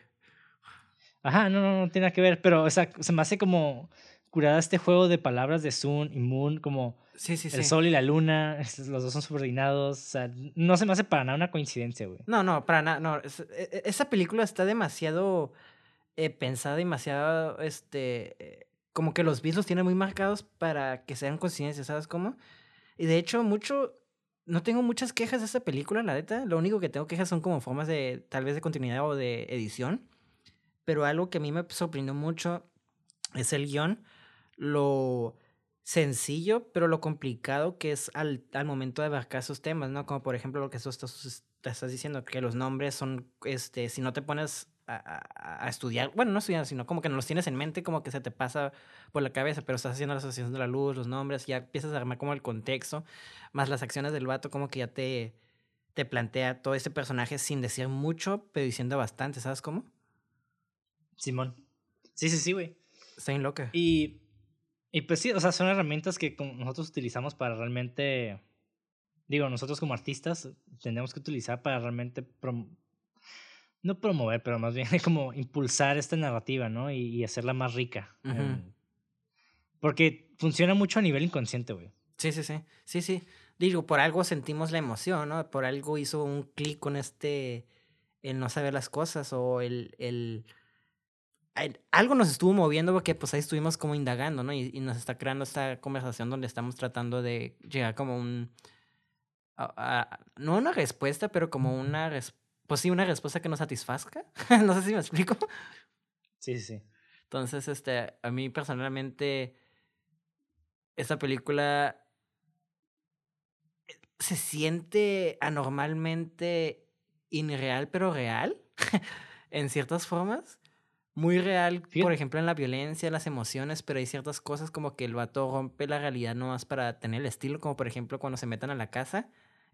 Ajá, no, no, no tiene nada que ver, pero o sea, se me hace como curada este juego de palabras de Sun y Moon, como Sí, sí, sí. el sol y la luna, los dos son subordinados, o sea, no se me hace para nada una coincidencia, güey. No, no, para nada, no. e- e- esa película está demasiado eh, pensada, demasiado, este, eh, como que los beats los tienen muy marcados para que sean coincidencias, ¿sabes cómo? Y de hecho, mucho, no tengo muchas quejas de esta película, la neta. Lo único que tengo quejas son como formas de, tal vez de continuidad o de edición. Pero algo que a mí me sorprendió mucho es el guion, lo sencillo, pero lo complicado que es al, al momento de abarcar esos temas, ¿no? Como por ejemplo lo que tú estás, estás diciendo, que los nombres son, este, si no te pones a, a- a estudiar, bueno, no estudiar, sino como que no los tienes en mente, como que se te pasa por la cabeza, pero estás haciendo la asociación de la luz, los nombres, ya empiezas a armar como el contexto, más las acciones del vato, como que ya te, te plantea todo este personaje sin decir mucho, pero diciendo bastante, ¿sabes cómo? Simón. Sí, sí, sí, güey. Está bien loca. Y, y pues sí, o sea, son herramientas que nosotros utilizamos para realmente, digo, nosotros como artistas tenemos que utilizar para realmente, prom- no promover, pero más bien como impulsar esta narrativa, ¿no? Y, y hacerla más rica. Em, porque funciona mucho a nivel inconsciente, güey. Sí, sí, sí. Sí, sí. Digo, por algo sentimos la emoción, ¿no? Por algo hizo un clic con este. El no saber las cosas o el. el el- algo nos estuvo moviendo porque pues ahí estuvimos como indagando, ¿no? Y, y nos está creando esta conversación donde estamos tratando de llegar como un... a- a- no una respuesta, pero como una... res- pues sí, una respuesta que nos satisfazca. no sé si me explico. Sí, sí. Entonces, este, a mí personalmente, esta película eh, se siente anormalmente irreal, pero real, en ciertas formas. Muy real, por ejemplo, en la violencia, las emociones, pero hay ciertas cosas como que el vato rompe la realidad nomás para tener el estilo, como por ejemplo cuando se metan a la casa,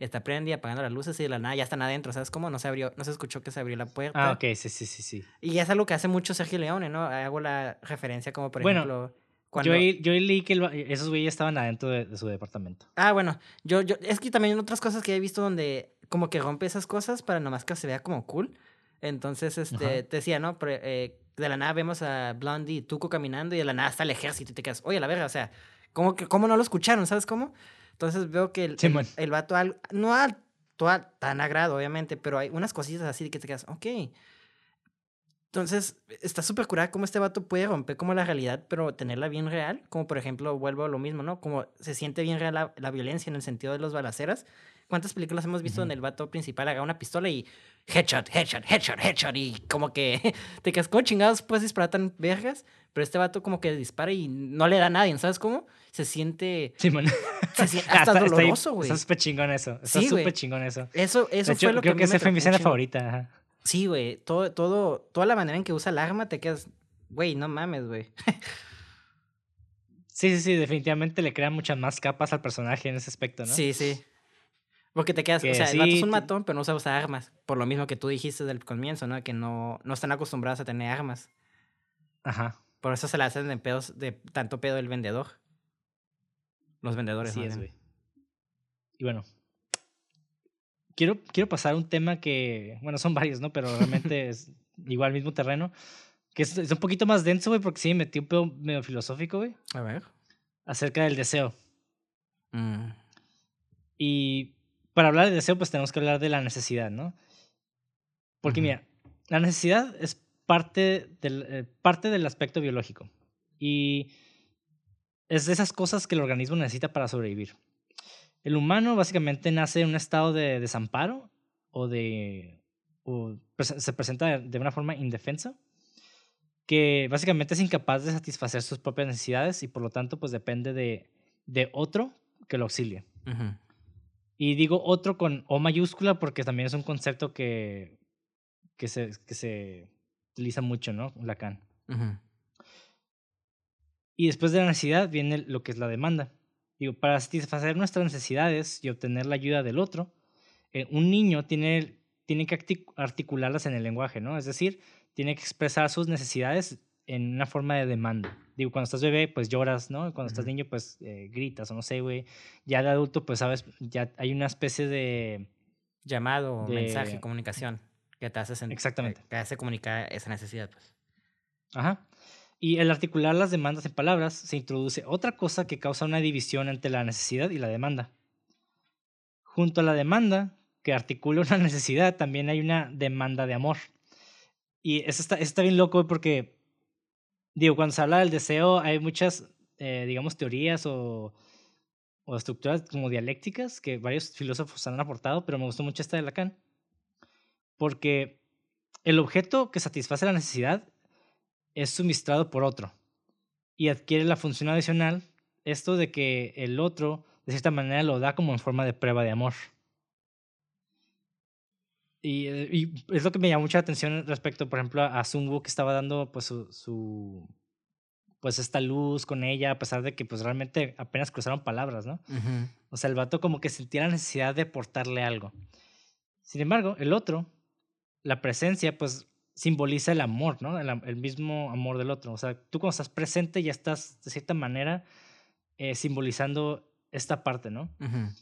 está prendida apagando las luces y de la nada ya están adentro, ¿sabes cómo? No se abrió, no se escuchó que se abrió la puerta. Ah, ok, sí, sí, sí, sí. Y es algo que hace mucho Sergio Leone, ¿no? Hago la referencia como, por Bueno, ejemplo, cuando... Yo, yo leí que el esos güeyes estaban adentro de, de su departamento. Ah, bueno, yo, yo... Es que también otras cosas que he visto donde como que rompe esas cosas para nomás que se vea como cool. Entonces, este, Ajá. te decía, ¿no? Pre- eh, de la nada vemos a Blondie y Tuco caminando y de la nada está el ejército y te quedas, oye, la verga, o sea, ¿Cómo, que, ¿Cómo no lo escucharon? ¿Sabes cómo? Entonces veo que el, Sí, el, el vato, al- no al to- a tan agrado, obviamente, pero hay unas cositas así de que te quedas, ok. Entonces, está súper curada cómo este vato puede romper como la realidad, pero tenerla bien real. Como por ejemplo, vuelvo a lo mismo, ¿no? Como se siente bien real la, la violencia en el sentido de los balaceras. ¿Cuántas películas hemos visto Ujú. donde el vato principal agarra una pistola y headshot, headshot, headshot, headshot? Y como que te quedas como chingados, puedes disparar tan vergas. Pero este vato como que dispara y no le da a nadie, ¿sabes cómo? Se siente, Sí, man. se siente hasta está- doloroso, güey. Está súper chingón eso. Está Sí, súper chingón eso. Eso, eso hecho, fue lo creo que, que, mí me esa fue mi escena favorita. ajá. Sí, güey. Todo, todo, toda la manera en que usa el arma te quedas, güey, no mames, güey. Sí, sí, sí, definitivamente le crean muchas más capas al personaje en ese aspecto, ¿no? Sí, sí. Porque te quedas, Que o sea, el vato es sí, un matón, pero no sabe usar armas. Por lo mismo que tú dijiste del comienzo, ¿no? Que no, no están acostumbrados a tener armas. Ajá. Por eso se la hacen de pedos, de tanto pedo el vendedor. Los vendedores, Así es, güey. Y bueno, quiero, quiero pasar a un tema que, bueno, son varios, ¿no? Pero realmente es igual mismo terreno. Que es, es un poquito más denso, güey, porque sí me metí un pedo medio filosófico, güey, A ver. acerca del deseo. Mm, Y para hablar de deseo, pues tenemos que hablar de la necesidad, ¿no? Porque mira, la necesidad es parte del, eh, parte del aspecto biológico. Y es de esas cosas que el organismo necesita para sobrevivir. El humano básicamente nace en un estado de desamparo o de... o se presenta de- una forma indefensa que básicamente es incapaz de satisfacer sus propias necesidades y por lo tanto pues depende de, de otro que lo auxilie. Y digo otro con O mayúscula porque también es un concepto que, que, se, que se utiliza mucho, ¿no? Lacan. Ujú. Y después de la necesidad viene lo que es la demanda. Digo, para satisfacer nuestras necesidades y obtener la ayuda del otro, eh, un niño tiene, tiene que artic- articularlas en el lenguaje, ¿no? Es decir, tiene que expresar sus necesidades en una forma de demanda. Digo, cuando estás bebé, pues lloras, ¿no? Cuando estás Ujú. niño, pues eh, gritas o no sé, güey. Ya de adulto, pues sabes, ya hay una especie de... Llamado, De- mensaje, comunicación. Que te hace sen- Exactamente. Que te hace comunicar esa necesidad, pues. Ajá. Y el articular las demandas en palabras se introduce otra cosa que causa una división entre la necesidad y la demanda. Junto a la demanda, que articula una necesidad, también hay una demanda de amor. Y eso está, está bien loco porque, digo, cuando se habla del deseo, hay muchas, eh, digamos, teorías o, o estructuras como dialécticas que varios filósofos han aportado, pero me gustó mucho esta de Lacan. Porque el objeto que satisface la necesidad es suministrado por otro y adquiere la función adicional, esto de que el otro, de cierta manera, lo da como en forma de prueba de amor. Y, eh, y es lo que me llamó mucha atención respecto, por ejemplo, a Sun Wu, que estaba dando pues su, su pues esta luz con ella, a pesar de que pues realmente apenas cruzaron palabras, ¿no? O sea, el vato como que sentía la necesidad de aportarle algo. Sin embargo, el otro, la presencia, pues simboliza el amor, ¿no? El, el mismo amor del otro. O sea, tú cuando estás presente ya estás, de cierta manera, eh, simbolizando esta parte, ¿no? Ujú.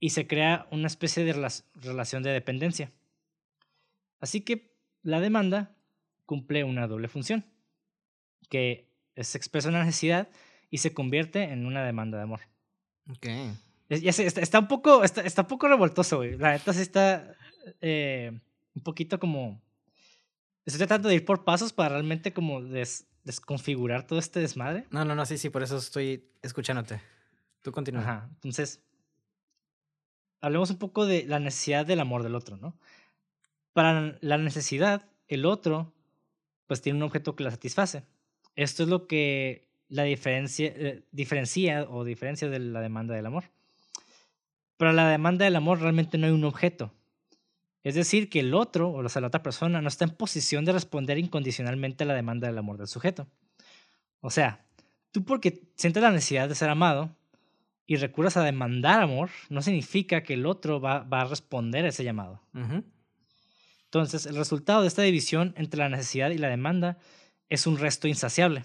Y se crea una especie de rela- relación de dependencia. Así que la demanda cumple una doble función, que se expresa una necesidad y se convierte en una demanda de amor. Ok. Es- Ya sé, está, está un poco, está, está un poco revoltoso, güey. La neta sí está eh, un poquito como... Estoy tratando de ir por pasos para realmente como des- desconfigurar todo este desmadre. No, no, no, sí, sí, por eso estoy escuchándote. Tú continúa. Ajá. Entonces, hablemos un poco de la necesidad del amor del otro, ¿no? Para la necesidad, el otro, pues tiene un objeto que la satisface. Esto es lo que la diferencia, eh, diferencia o diferencia de la demanda del amor. Para la demanda del amor realmente no hay un objeto. Es decir, que el otro, o sea, la otra persona, no está en posición de responder incondicionalmente a la demanda del amor del sujeto. O sea, tú porque sientes la necesidad de ser amado y recurras a demandar amor, no significa que el otro va, va a responder a ese llamado. Entonces, el resultado de esta división entre la necesidad y la demanda es un resto insaciable.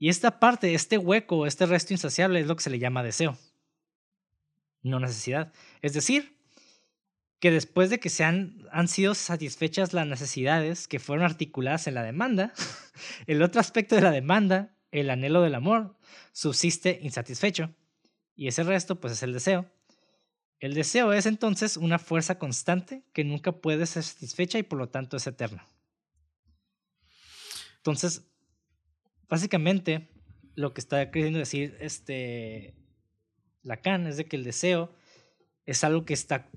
Y esta parte, este hueco, este resto insaciable es lo que se le llama deseo, no necesidad. Es decir, que después de que se han, han sido satisfechas las necesidades que fueron articuladas en la demanda, el otro aspecto de la demanda el anhelo del amor subsiste insatisfecho y ese resto pues es el deseo. El deseo es entonces una fuerza constante que nunca puede ser satisfecha y por lo tanto es eterna. Entonces, básicamente, lo que está queriendo decir este Lacan es de que el deseo es algo que está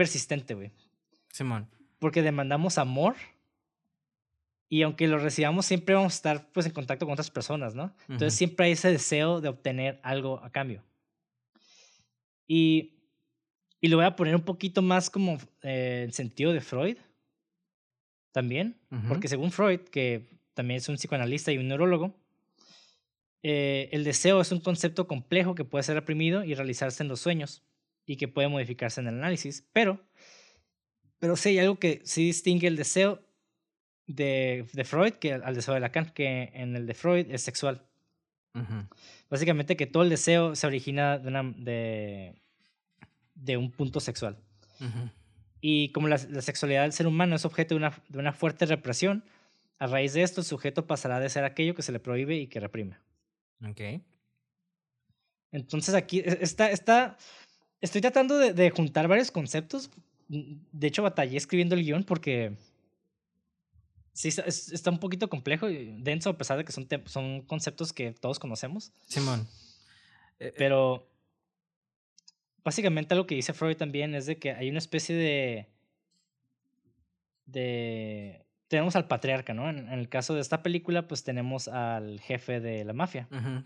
persistente, güey. Simón. Porque demandamos amor y aunque lo recibamos siempre vamos a estar pues en contacto con otras personas, ¿no? Entonces siempre hay ese deseo de obtener algo a cambio. Y, y lo voy a poner un poquito más como eh, en sentido de Freud también, porque según Freud, que también es un psicoanalista y un neurólogo, eh, el deseo es un concepto complejo que puede ser reprimido y realizarse en los sueños y que puede modificarse en el análisis, pero, pero sí hay algo que sí distingue el deseo de, de Freud que al deseo de Lacan, que en el de Freud es sexual. Básicamente que todo el deseo se origina de, una, de, de un punto sexual. Y como la, la, sexualidad del ser humano es objeto de una, de una fuerte represión, a raíz de esto el sujeto pasará de ser aquello que se le prohíbe y que reprime. Ok. Entonces aquí e, está, está, estoy tratando de, de, juntar varios conceptos. De hecho, batallé escribiendo el guion porque sí está, está un poquito complejo y denso, a pesar de que son, son conceptos que todos conocemos. Simón. Eh, eh. Pero básicamente lo que dice Freud también es de que hay una especie de... de tenemos al patriarca, ¿no? En, en, el caso de esta película, pues tenemos al jefe de la mafia. Uh -huh.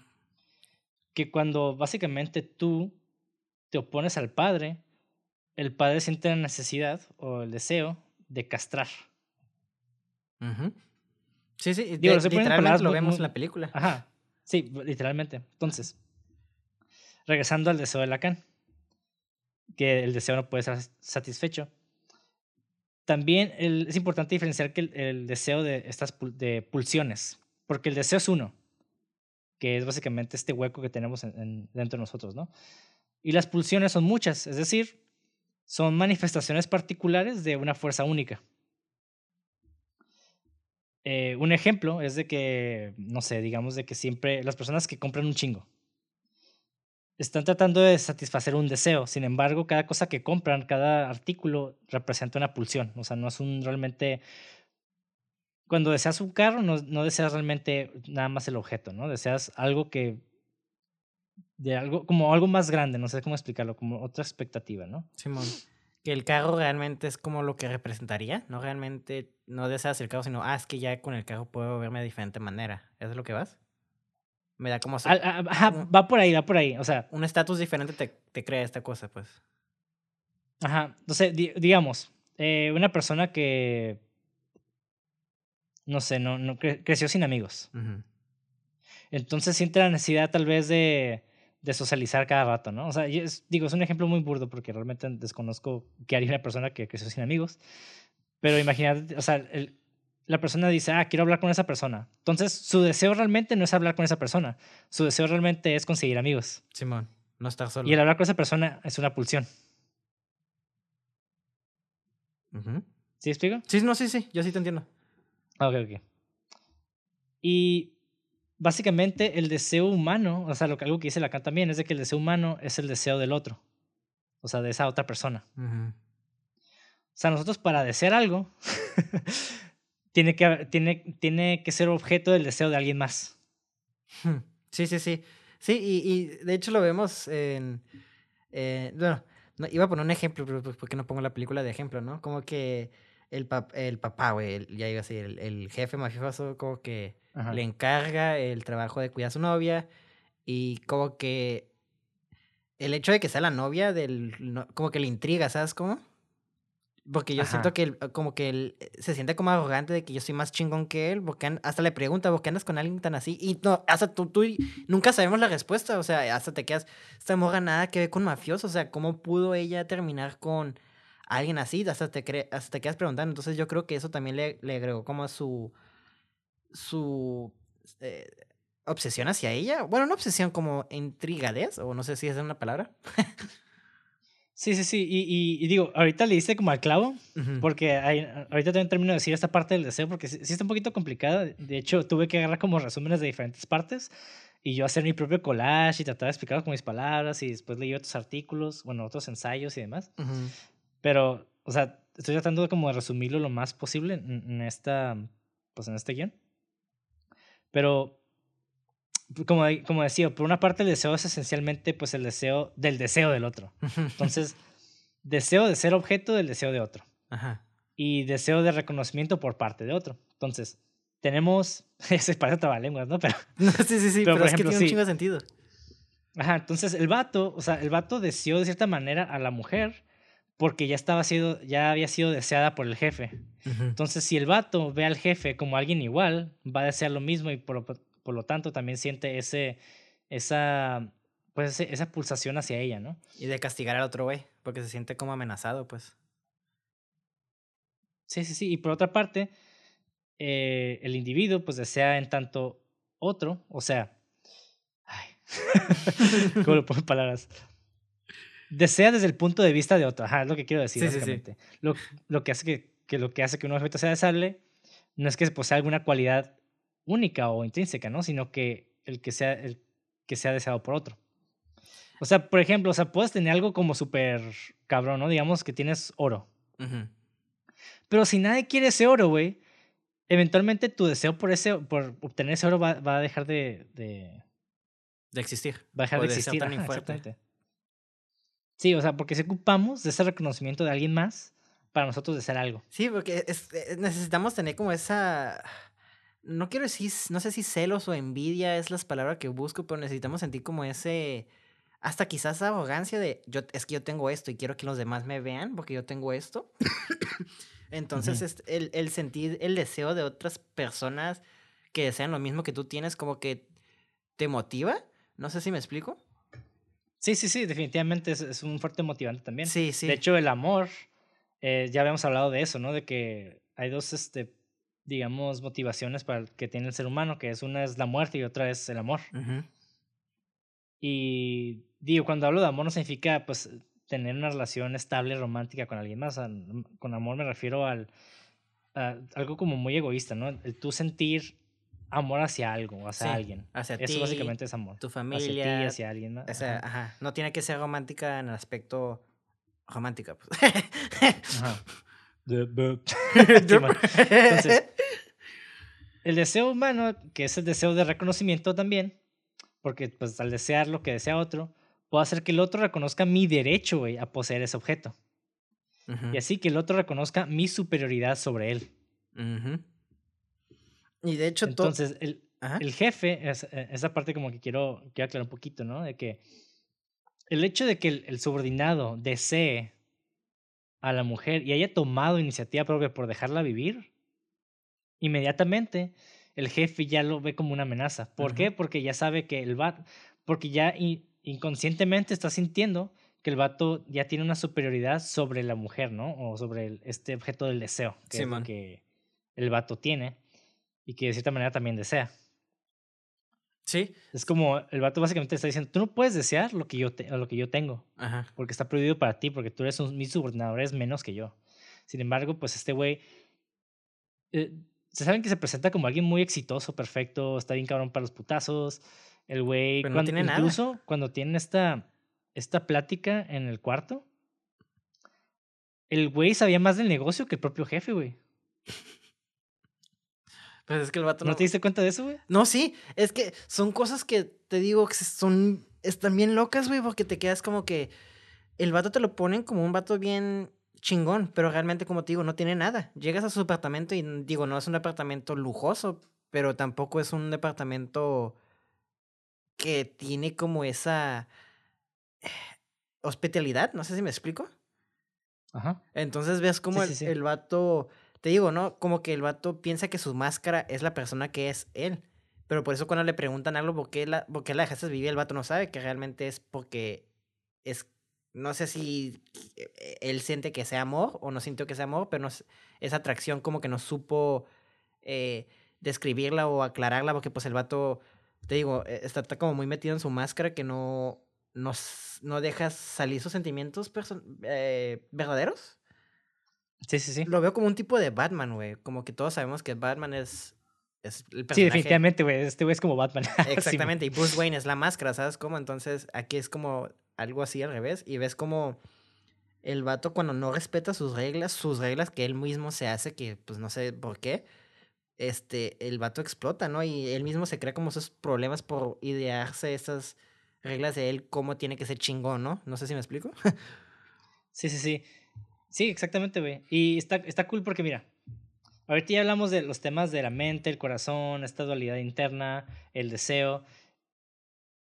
Que cuando básicamente tú te opones al padre, el padre siente la necesidad o el deseo de castrar. Uh -huh. Sí, sí, Digo, de, literalmente lo vemos en la película. Ajá, sí, literalmente. Entonces, regresando al deseo de Lacan, que el deseo no puede ser satisfecho también el, es importante diferenciar que el, el, deseo de estas de pulsiones, porque el deseo es uno, que es básicamente este hueco que tenemos en, en, dentro de nosotros, ¿no? Y las pulsiones son muchas, es decir, son manifestaciones particulares de una fuerza única. Eh, un ejemplo es de que, no sé, digamos de que siempre las personas que compran un chingo, están tratando de satisfacer un deseo. Sin embargo, cada cosa que compran, cada artículo representa una pulsión. O sea, no es un realmente... Cuando deseas un carro, no, no deseas realmente nada más el objeto, ¿no? Deseas algo que... De algo, como algo más grande, no sé cómo explicarlo, como otra expectativa, ¿no? Simón. Que el carro realmente es como lo que representaría, no realmente, no deseas el carro, sino, ah, es que ya con el carro puedo verme de diferente manera. ¿Eso es lo que vas? Me da como... Ajá, va por ahí, va por ahí. O sea... Un estatus diferente te, te, crea esta cosa, pues. Ajá. Entonces, di digamos, eh, una persona que... No sé, no, no cre creció sin amigos. Uh -huh. Entonces siente la necesidad tal vez de, de socializar cada rato, ¿no? O sea, es, digo, es un ejemplo muy burdo porque realmente desconozco qué haría una persona que creció sin amigos. Pero imagínate, o sea, el, la persona dice, ah, quiero hablar con esa persona. Entonces, su deseo realmente no es hablar con esa persona. Su deseo realmente es conseguir amigos. Simón, no estar solo. Y el hablar con esa persona es una pulsión. Uh -huh. ¿Sí explico? Sí, no, sí, sí, yo sí te entiendo. Ok, ok. Y básicamente el deseo humano, o sea, lo que, algo que dice Lacan también es de que el deseo humano es el deseo del otro. O sea, de esa otra persona. Uh -huh. O sea, nosotros para desear algo tiene que, tiene, tiene que ser objeto del deseo de alguien más. Sí, sí, sí. Sí, y, y de hecho lo vemos en... Eh, bueno, no, iba a poner un ejemplo, pero pues, ¿por qué no pongo la película de ejemplo, no? Como que el, pap, el papá, güey, ya iba a decir, el, el jefe mafioso como que Ajá. le encarga el trabajo de cuidar a su novia y como que el hecho de que sea la novia del... No, como que le intriga, ¿sabes cómo? Porque yo Ajá. siento que él, como que él se siente como arrogante de que yo soy más chingón que él, porque hasta le pregunta, ¿por qué andas con alguien tan así? Y no, hasta tú, tú nunca sabemos la respuesta, o sea, hasta te quedas, esta morra nada que ver con mafioso, o sea, ¿cómo pudo ella terminar con alguien así? Hasta te, hasta te quedas preguntando, entonces yo creo que eso también le, le agregó como su, su eh, obsesión hacia ella, bueno, una obsesión como intrigadez, o no sé si es una palabra. Sí, sí, sí. Y, y, y digo, ahorita le hice como al clavo, porque hay, ahorita también termino de decir esta parte del deseo, porque sí, sí está un poquito complicada. De hecho, tuve que agarrar como resúmenes de diferentes partes y yo hacer mi propio collage y tratar de explicarlo con mis palabras y después leí otros artículos, bueno, otros ensayos y demás. Pero, o sea, estoy tratando de como de resumirlo lo más posible en, en esta, pues en este guion. Pero, como, como decía, por una parte el deseo es esencialmente pues el deseo del deseo del otro. Entonces, deseo de ser objeto del deseo de otro. Ajá. Y deseo de reconocimiento por parte de otro. Entonces, tenemos, se parece trabalenguas, ¿no? Pero, No, sí, sí, sí, Pero, pero, por es ejemplo, que tiene sí. un chingo de sentido. ajá, entonces el vato, o sea, el vato deseó de cierta manera a la mujer porque ya estaba sido, ya había sido deseada por el jefe. Entonces, si el vato ve al jefe como alguien igual, va a desear lo mismo y por, lo- por lo tanto también siente ese, esa, pues ese- esa pulsación hacia ella, ¿no? Y de castigar al otro güey, porque se siente como amenazado, pues. Sí, sí, sí. Y por otra parte, eh, el individuo pues desea en tanto otro, o sea, ay, ¿cómo lo pongo en palabras? Desea desde el punto de vista de otro, ajá, es lo que quiero decir Sí, sí, sí. básicamente. Lo, lo que hace que, que lo que hace que un objeto sea deseable no es que posea alguna cualidad única o intrínseca, ¿no? Sino que el que sea, el que sea deseado por otro. O sea, por ejemplo, o sea, puedes tener algo como súper cabrón, ¿no? Digamos que tienes oro. Pero si nadie quiere ese oro, güey, eventualmente tu deseo por ese por obtener ese oro va, va a dejar de, de- De existir. va a dejar O de existir. Ajá, exactamente. Sí, o sea, porque si ocupamos de ese reconocimiento de alguien más para nosotros de ser algo. Sí, porque es- eh, necesitamos tener como esa. No quiero decir, no sé si celos o envidia es las palabras que busco, pero necesitamos sentir como ese. Hasta quizás arrogancia de yo es que yo tengo esto y quiero que los demás me vean porque yo tengo esto. Entonces, Ujú. es- el, el sentir el deseo de otras personas que desean lo mismo que tú tienes, como que te motiva. No sé si me explico. Sí, sí, sí, definitivamente es, es un fuerte motivante también. Sí, sí. De hecho, el amor, eh, ya habíamos hablado de eso, ¿no? De que hay dos, este, digamos, motivaciones para que tiene el ser humano, que es una es la muerte y otra es el amor. Y digo, cuando hablo de amor no significa pues tener una relación estable, romántica con alguien más. Con amor me refiero al a algo como muy egoísta, ¿no? El tú sentir amor hacia algo, hacia Sí, alguien. hacia Eso ti, básicamente es amor. tu Hacia ti, familia, hacia alguien más. O sea, Ajá, ajá. No tiene que ser romántica en el aspecto romántica, pues. ajá. Entonces, el deseo humano, que es el deseo de reconocimiento también, porque pues al desear lo que desea otro, puedo hacer que el otro reconozca mi derecho, güey, a poseer ese objeto. Y así que el otro reconozca mi superioridad sobre él. ujú. Y de hecho, todo. Entonces, el, Ajá. el jefe, es- eh, esa parte como que quiero, quiero aclarar un poquito, ¿no? De que el hecho de que el, el subordinado desee a la mujer y haya tomado iniciativa propia por dejarla vivir, inmediatamente el jefe ya lo ve como una amenaza. ¿Por qué? Porque ya sabe que el vato, porque ya in- inconscientemente está sintiendo que el vato ya tiene una superioridad sobre la mujer, ¿no? O sobre el- este objeto del deseo, que es que el vato tiene y que de cierta manera también desea. Sí. Es como el vato básicamente está diciendo, tú no puedes desear lo que yo, te- lo que yo tengo, Ajá. porque está prohibido para ti, porque tú eres un, mi subordinador, eres menos que yo. Sin embargo, pues este güey, eh, se saben que se presenta como alguien muy exitoso, perfecto, está bien cabrón para los putazos. El güey, no cuando- tiene nada. incluso cuando tienen esta, esta plática en el cuarto, el güey sabía más del negocio que el propio jefe, güey. Pues es que el vato ¿No no. te diste cuenta de eso, güey? No, sí. Es que son cosas que te digo que son. Están bien locas, güey, porque te quedas como que. El vato te lo ponen como un vato bien chingón, pero realmente, como te digo, no tiene nada. Llegas a su departamento y digo, no es un departamento lujoso, pero tampoco es un departamento que tiene como esa eh, hospitalidad. No sé si me explico. Ajá. Entonces ves como Sí, el, sí, sí. el vato, te digo, ¿no? Como que el vato piensa que su máscara es la persona que es él. Pero por eso cuando le preguntan algo, ¿por qué la, por dejaste vivir? El vato no sabe que realmente es porque es, no sé si eh, él siente que sea amor o no sintió que sea amor, pero no, esa atracción como que no supo eh, describirla o aclararla porque pues el vato, te digo, eh, está, como muy metido en su máscara que no, no, no dejas salir sus sentimientos eh, verdaderos. Sí, sí, sí. Lo veo como un tipo de Batman, güey. Como que todos sabemos que Batman es, es el personaje. Sí, definitivamente, güey. Este güey es como Batman. Exactamente. y Bruce Wayne es la máscara, ¿sabes cómo? Entonces aquí es como algo así al revés. Y ves como el vato cuando no respeta sus reglas, sus reglas que él mismo se hace, que pues no sé por qué, este, el vato explota, ¿no? Y él mismo se crea como esos problemas por idearse esas reglas de él, cómo tiene que ser chingón, ¿no? No sé si me explico. sí, sí, sí. Sí, exactamente, güey. Y está, está cool porque, mira, ahorita ya hablamos de los temas de la mente, el corazón, esta dualidad interna, el deseo.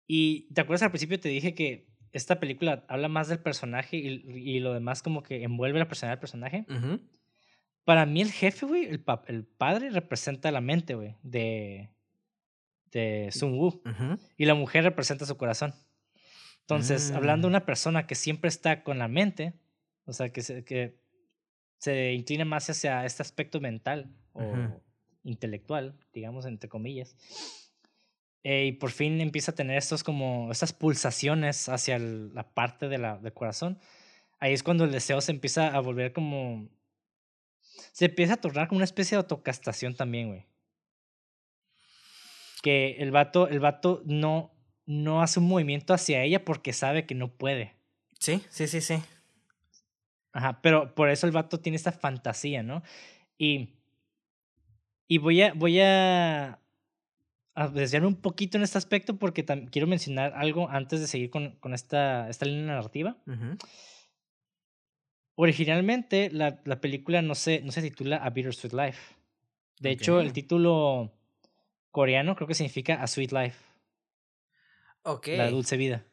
Y te acuerdas al principio te dije que esta película habla más del personaje y, y lo demás como que envuelve la personalidad del personaje. Para mí el jefe, güey, el, el padre representa la mente, güey, de, de Sun Wu. Y la mujer representa su corazón. Entonces, hablando de mm. una persona que siempre está con la mente, o sea, que se, que se inclina más hacia este aspecto mental o intelectual, digamos, entre comillas. Eh, y por fin empieza a tener estos como, estas pulsaciones hacia la parte de la, del corazón. Ahí es cuando el deseo se empieza a volver como... Se empieza a tornar como una especie de autocastación también, güey. Que el vato, el vato no, no hace un movimiento hacia ella porque sabe que no puede. Sí, sí, sí, sí. Ajá, pero por eso el vato tiene esta fantasía, ¿no? Y, y voy a, voy a, a desviarme un poquito en este aspecto porque quiero mencionar algo antes de seguir con, con esta, esta línea narrativa. Originalmente la, la, película no se, no se titula A Bittersweet Life. De hecho, el título coreano creo que significa A Sweet Life. Ok. La dulce vida.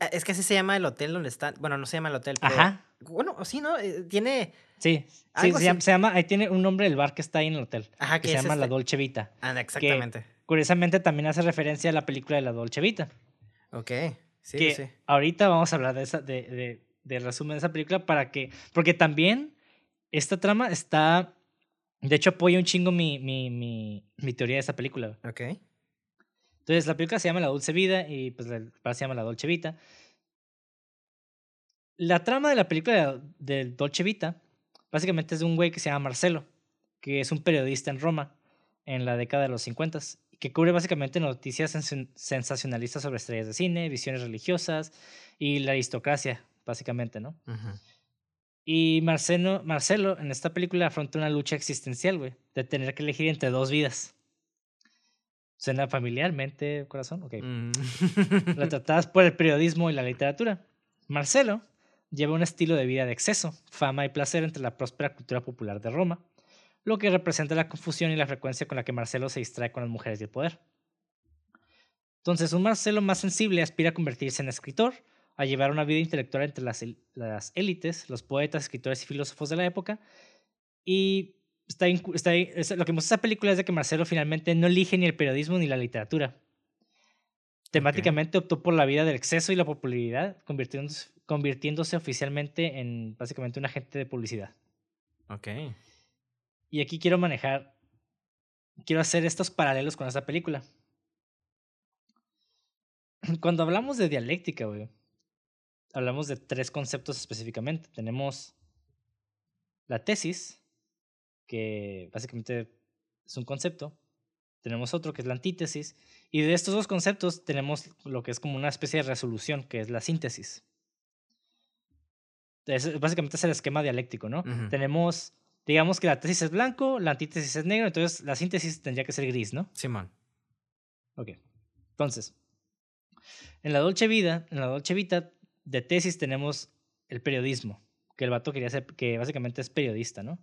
Ah, es que así se llama el hotel donde está. Bueno, no se llama el hotel, pero. Ajá. Bueno, sí, ¿no? Eh, tiene. Sí, sí se, llama, Ahí tiene un nombre del bar que está ahí en el hotel. Ajá, que, se llama La este Dolce Vita. Ah, exactamente. curiosamente también hace referencia a la película de La Dolce Vita. Ok. Sí, que sí. Ahorita vamos a hablar de esa, de, de, de resumen de esa película para que. Porque también esta trama está. De hecho, apoya un chingo mi, mi, mi, mi teoría de esa película. Ok. Entonces, la película se llama La Dulce Vida y pues el se llama La Dolce Vita. La trama de la película de, Dolce Vita básicamente es de un güey que se llama Marcelo, que es un periodista en Roma en la década de los 50 que cubre básicamente noticias sensacionalistas sobre estrellas de cine, visiones religiosas y la aristocracia, básicamente, ¿no? Y Marcelo, Marcelo en esta película afronta una lucha existencial, güey, de tener que elegir entre dos vidas. ¿Suena familiarmente, corazón? Ok. Mm. Retratadas por el periodismo y la literatura. Marcelo lleva un estilo de vida de exceso, fama y placer entre la próspera cultura popular de Roma, lo que representa la confusión y la frecuencia con la que Marcelo se distrae con las mujeres y el poder. Entonces, un Marcelo más sensible aspira a convertirse en escritor, a llevar una vida intelectual entre las, las élites, los poetas, escritores y filósofos de la época, y está, está lo que muestra esa película es de que Marcelo finalmente no elige ni el periodismo ni la literatura. Temáticamente optó por la vida del exceso y la popularidad, convirtiéndose, convirtiéndose oficialmente en básicamente un agente de publicidad. Ok. Y aquí quiero manejar, quiero hacer estos paralelos con esta película. Cuando hablamos de dialéctica, güey, hablamos de tres conceptos específicamente. Tenemos la tesis, que básicamente es un concepto. Tenemos otro que es la antítesis. Y de estos dos conceptos tenemos lo que es como una especie de resolución, que es la síntesis. Es, básicamente es el esquema dialéctico, ¿no? Tenemos, digamos que la tesis es blanco, la antítesis es negro, entonces la síntesis tendría que ser gris, ¿no? Simón. ok. Entonces, en la Dolce Vida, en la Dolce Vita de tesis tenemos el periodismo, que el vato quería ser, que básicamente es periodista, ¿no?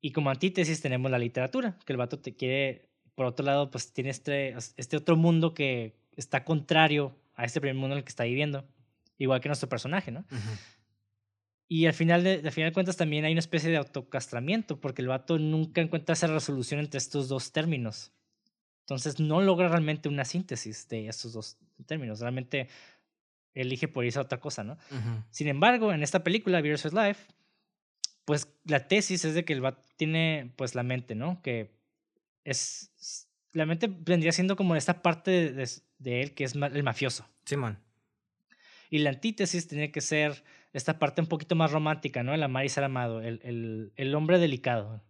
Y como antítesis tenemos la literatura, que el vato te quiere, por otro lado, pues tiene este, este otro mundo que está contrario a este primer mundo en el que está viviendo, igual que nuestro personaje, ¿no? Y al final de, al final de cuentas también hay una especie de autocastramiento, porque el vato nunca encuentra esa resolución entre estos dos términos. Entonces no logra realmente una síntesis de estos dos términos. Realmente elige por irse a otra cosa, ¿no? Sin embargo, en esta película, Versus Life, pues la tesis es de que el vato tiene pues la mente, ¿no? Que es, la mente vendría siendo como esta parte de, de, él que es el mafioso. Simón. Y la antítesis tenía que ser esta parte un poquito más romántica, ¿no? El amar y ser amado, el, el, el hombre delicado.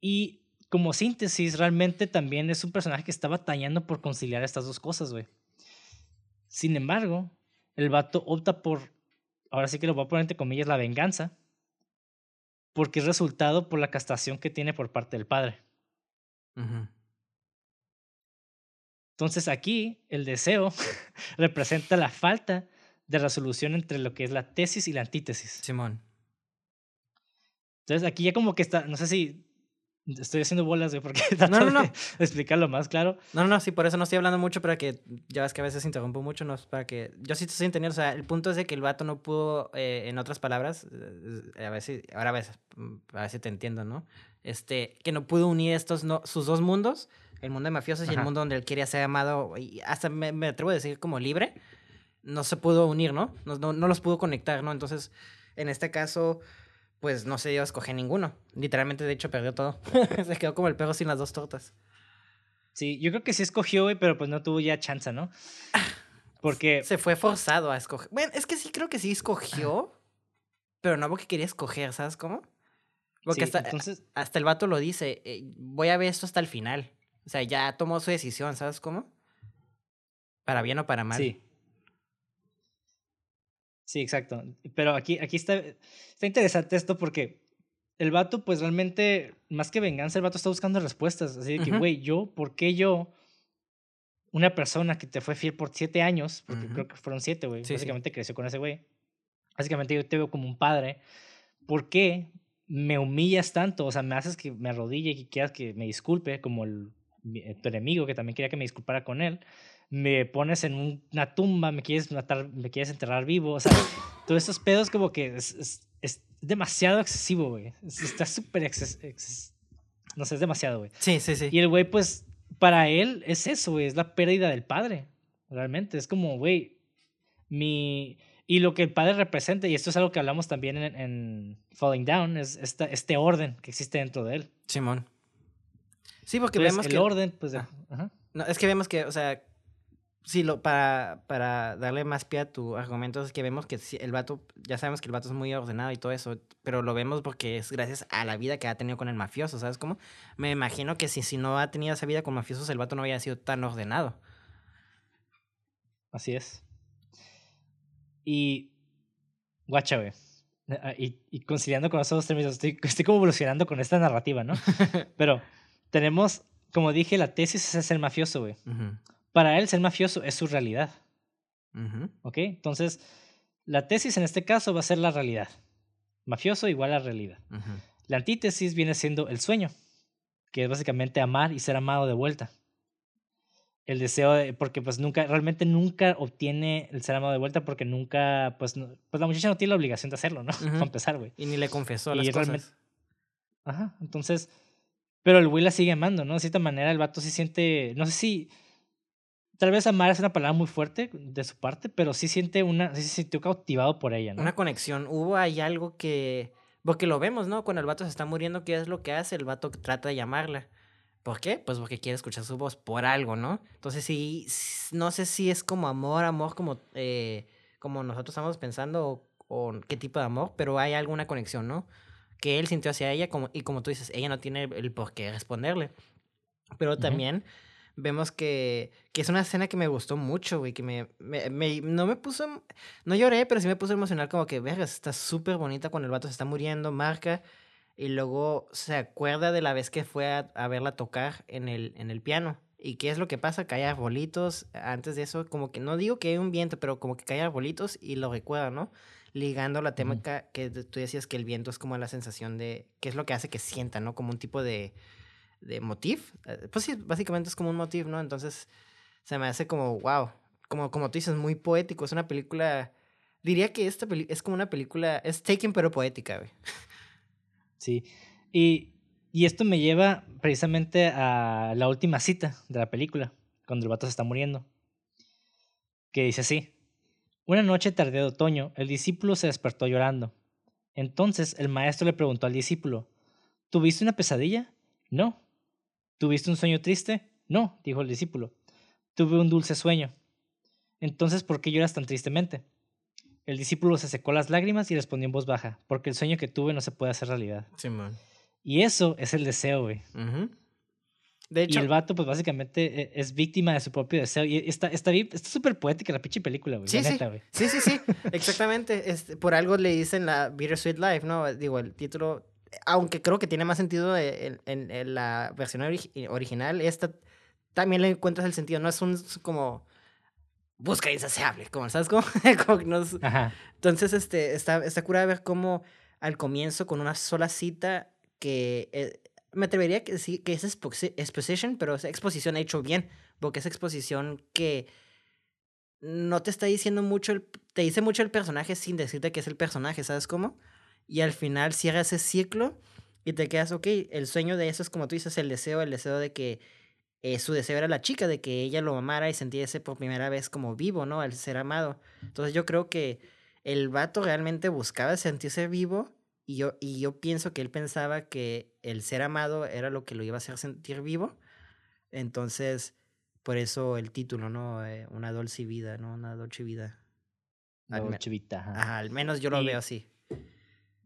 Y como síntesis, realmente también es un personaje que está batallando por conciliar estas dos cosas, güey. Sin embargo, el vato opta por, ahora sí que lo voy a poner entre comillas, la venganza, porque es resultado por la castración que tiene por parte del padre. Entonces aquí el deseo representa la falta de resolución entre lo que es la tesis y la antítesis. Simón. Entonces aquí ya como que está, no sé si Estoy haciendo bolas, güey, porque no, no, no. explicarlo más claro. No, no, no, sí, por eso no estoy hablando mucho, para que ya ves que a veces interrumpo mucho, no para que. Yo sí estoy entendiendo, o sea, el punto es de que el vato no pudo, eh, en otras palabras, eh, a ver si, ahora a veces, mm, a ver si te entiendo, ¿no? Este, que no pudo unir estos, no, sus dos mundos, el mundo de mafiosos y el mundo donde él quería ser amado, y hasta me, me, atrevo a decir como libre, no se pudo unir, ¿no? No, no, no los pudo conectar, ¿no? Entonces, en este caso pues no se dio a escoger ninguno. Literalmente, de hecho, perdió todo. se quedó como el perro sin las dos tortas. Sí, yo creo que sí escogió, güey, pero pues no tuvo ya chance, ¿no? Porque... Se fue forzado a escoger. Bueno, es que sí creo que sí escogió, pero no porque quería escoger, ¿sabes cómo? Porque hasta, entonces... hasta el vato lo dice, eh, voy a ver esto hasta el final. O sea, ya tomó su decisión, ¿sabes cómo? Para bien o para mal. Sí. Sí, exacto. Pero aquí, aquí está, está interesante esto porque el vato, pues realmente, más que venganza, el vato está buscando respuestas. Así de que, güey, yo, ¿por qué yo, una persona que te fue fiel por siete años, porque creo que fueron siete, güey, básicamente creció con ese güey, básicamente yo te veo como un padre, ¿por qué me humillas tanto? O sea, me haces que me arrodille y que quieras que me disculpe, como el, tu enemigo que también quería que me disculpara con él me pones en una tumba, me quieres matar, me quieres enterrar vivo, o sea, todos esos pedos como que es, es, demasiado excesivo, güey. Está súper exces, no sé, es demasiado, güey. Sí, sí, sí. Y el güey, pues, para él es eso, güey, es la pérdida del padre, realmente. Es como, güey, mi... Y lo que el padre representa, y esto es algo que hablamos también en, en Falling Down, es esta, este orden que existe dentro de él. Simón. Sí, porque vemos el que... El orden, pues... Ah. No, es que vemos que, o sea, Sí, lo, para, para darle más pie a tu argumento es que vemos que el vato, ya sabemos que el vato es muy ordenado y todo eso, pero lo vemos porque es gracias a la vida que ha tenido con el mafioso, ¿sabes cómo? Me imagino que si, si no ha tenido esa vida con mafiosos, el vato no había sido tan ordenado. Así es. Y, guacha, güey. Ah, y, y, conciliando con esos dos términos, estoy, estoy como evolucionando con esta narrativa, ¿no? pero tenemos, como dije, la tesis es el mafioso, güey para él ser mafioso es su realidad. ¿Ok? Entonces, la tesis en este caso va a ser la realidad. Mafioso igual a realidad. La antítesis viene siendo el sueño, que es básicamente amar y ser amado de vuelta. El deseo de, porque pues nunca, realmente nunca obtiene el ser amado de vuelta porque nunca, pues, pues la muchacha no tiene la obligación de hacerlo, ¿no? Para empezar, güey. Y ni le confesó las cosas. Ajá, entonces, pero el güey la sigue amando, ¿no? De cierta manera el vato se siente, no sé si, tal vez amar es una palabra muy fuerte de su parte, pero sí siente una, sí se sintió cautivado por ella, ¿no? Una conexión. Hubo ahí algo que, porque lo vemos, ¿no? Cuando el vato se está muriendo, ¿qué es lo que hace? El vato trata de llamarla. ¿Por qué? Pues porque quiere escuchar su voz por algo, ¿no? Entonces sí, no sé si es como amor, amor como, eh, como nosotros estamos pensando o, qué tipo de amor, pero hay alguna conexión, ¿no? Que él sintió hacia ella como, y como tú dices, ella no tiene el por qué responderle. Pero también vemos que, que es una escena que me gustó mucho, güey, que me, me, no me puso, no lloré, pero sí me puso emocional como que, vergas, está súper bonita cuando el vato se está muriendo, marca, y luego se acuerda de la vez que fue a, verla tocar en el, en el piano. ¿Y qué es lo que pasa? Cae arbolitos. Antes de eso, como que no digo que hay un viento, pero como que cae arbolitos y lo recuerda, ¿no? Ligando la temática que tú decías que el viento es como la sensación de. ¿Qué es lo que hace que sienta, ¿no? Como un tipo de de motif. Eh, pues sí, básicamente es como un motif, ¿no? Entonces se me hace como, wow, como, como tú dices, muy poético. Es una película, diría que esta peli es como una película, es taken pero poética, güey. Sí, y, y esto me lleva precisamente a la última cita de la película, cuando el vato se está muriendo, que dice así. Una noche tardía de otoño, el discípulo se despertó llorando. Entonces el maestro le preguntó al discípulo, ¿Tuviste una pesadilla? No, ¿Tuviste un sueño triste? No, dijo el discípulo. Tuve un dulce sueño. Entonces, ¿por qué lloras tan tristemente? El discípulo se secó las lágrimas y respondió en voz baja, porque el sueño que tuve no se puede hacer realidad. Y eso es el deseo, güey. Ujú. De Y hecho, el vato, pues básicamente e- es víctima de su propio deseo. Y está está súper poética la pinche película, güey. Sí, la sí. neta, güey. Sí, sí, sí, exactamente. Este, por algo le dicen la Bittersweet Life, ¿no? Digo, el título, aunque creo que tiene más sentido en, en- en la versión ori- original, esta también le encuentras el sentido, no es un es como busca insaciable, como, ¿sabes cómo? Como. Entonces, este, está, está curada ver cómo al comienzo, con una sola cita, que eh, me atrevería a sí, que es exposi- exposition, pero es exposición hecho bien, porque es exposición que no te está diciendo mucho, el- te dice mucho el personaje sin decirte que es el personaje, ¿sabes cómo? Y al final cierra ese ciclo y te quedas, ok, el sueño de eso es como tú dices, el deseo, el deseo de que eh, su deseo era la chica, de que ella lo amara y sintiese por primera vez como vivo, ¿no? Al ser amado. Entonces yo creo que el vato realmente buscaba sentirse vivo y yo, y yo pienso que él pensaba que el ser amado era lo que lo iba a hacer sentir vivo. Entonces, por eso el título, ¿no? Eh, una dulce vida, ¿no? Una dolce vida. Dolce Vita, ajá. Ajá, al menos yo lo Y- veo así.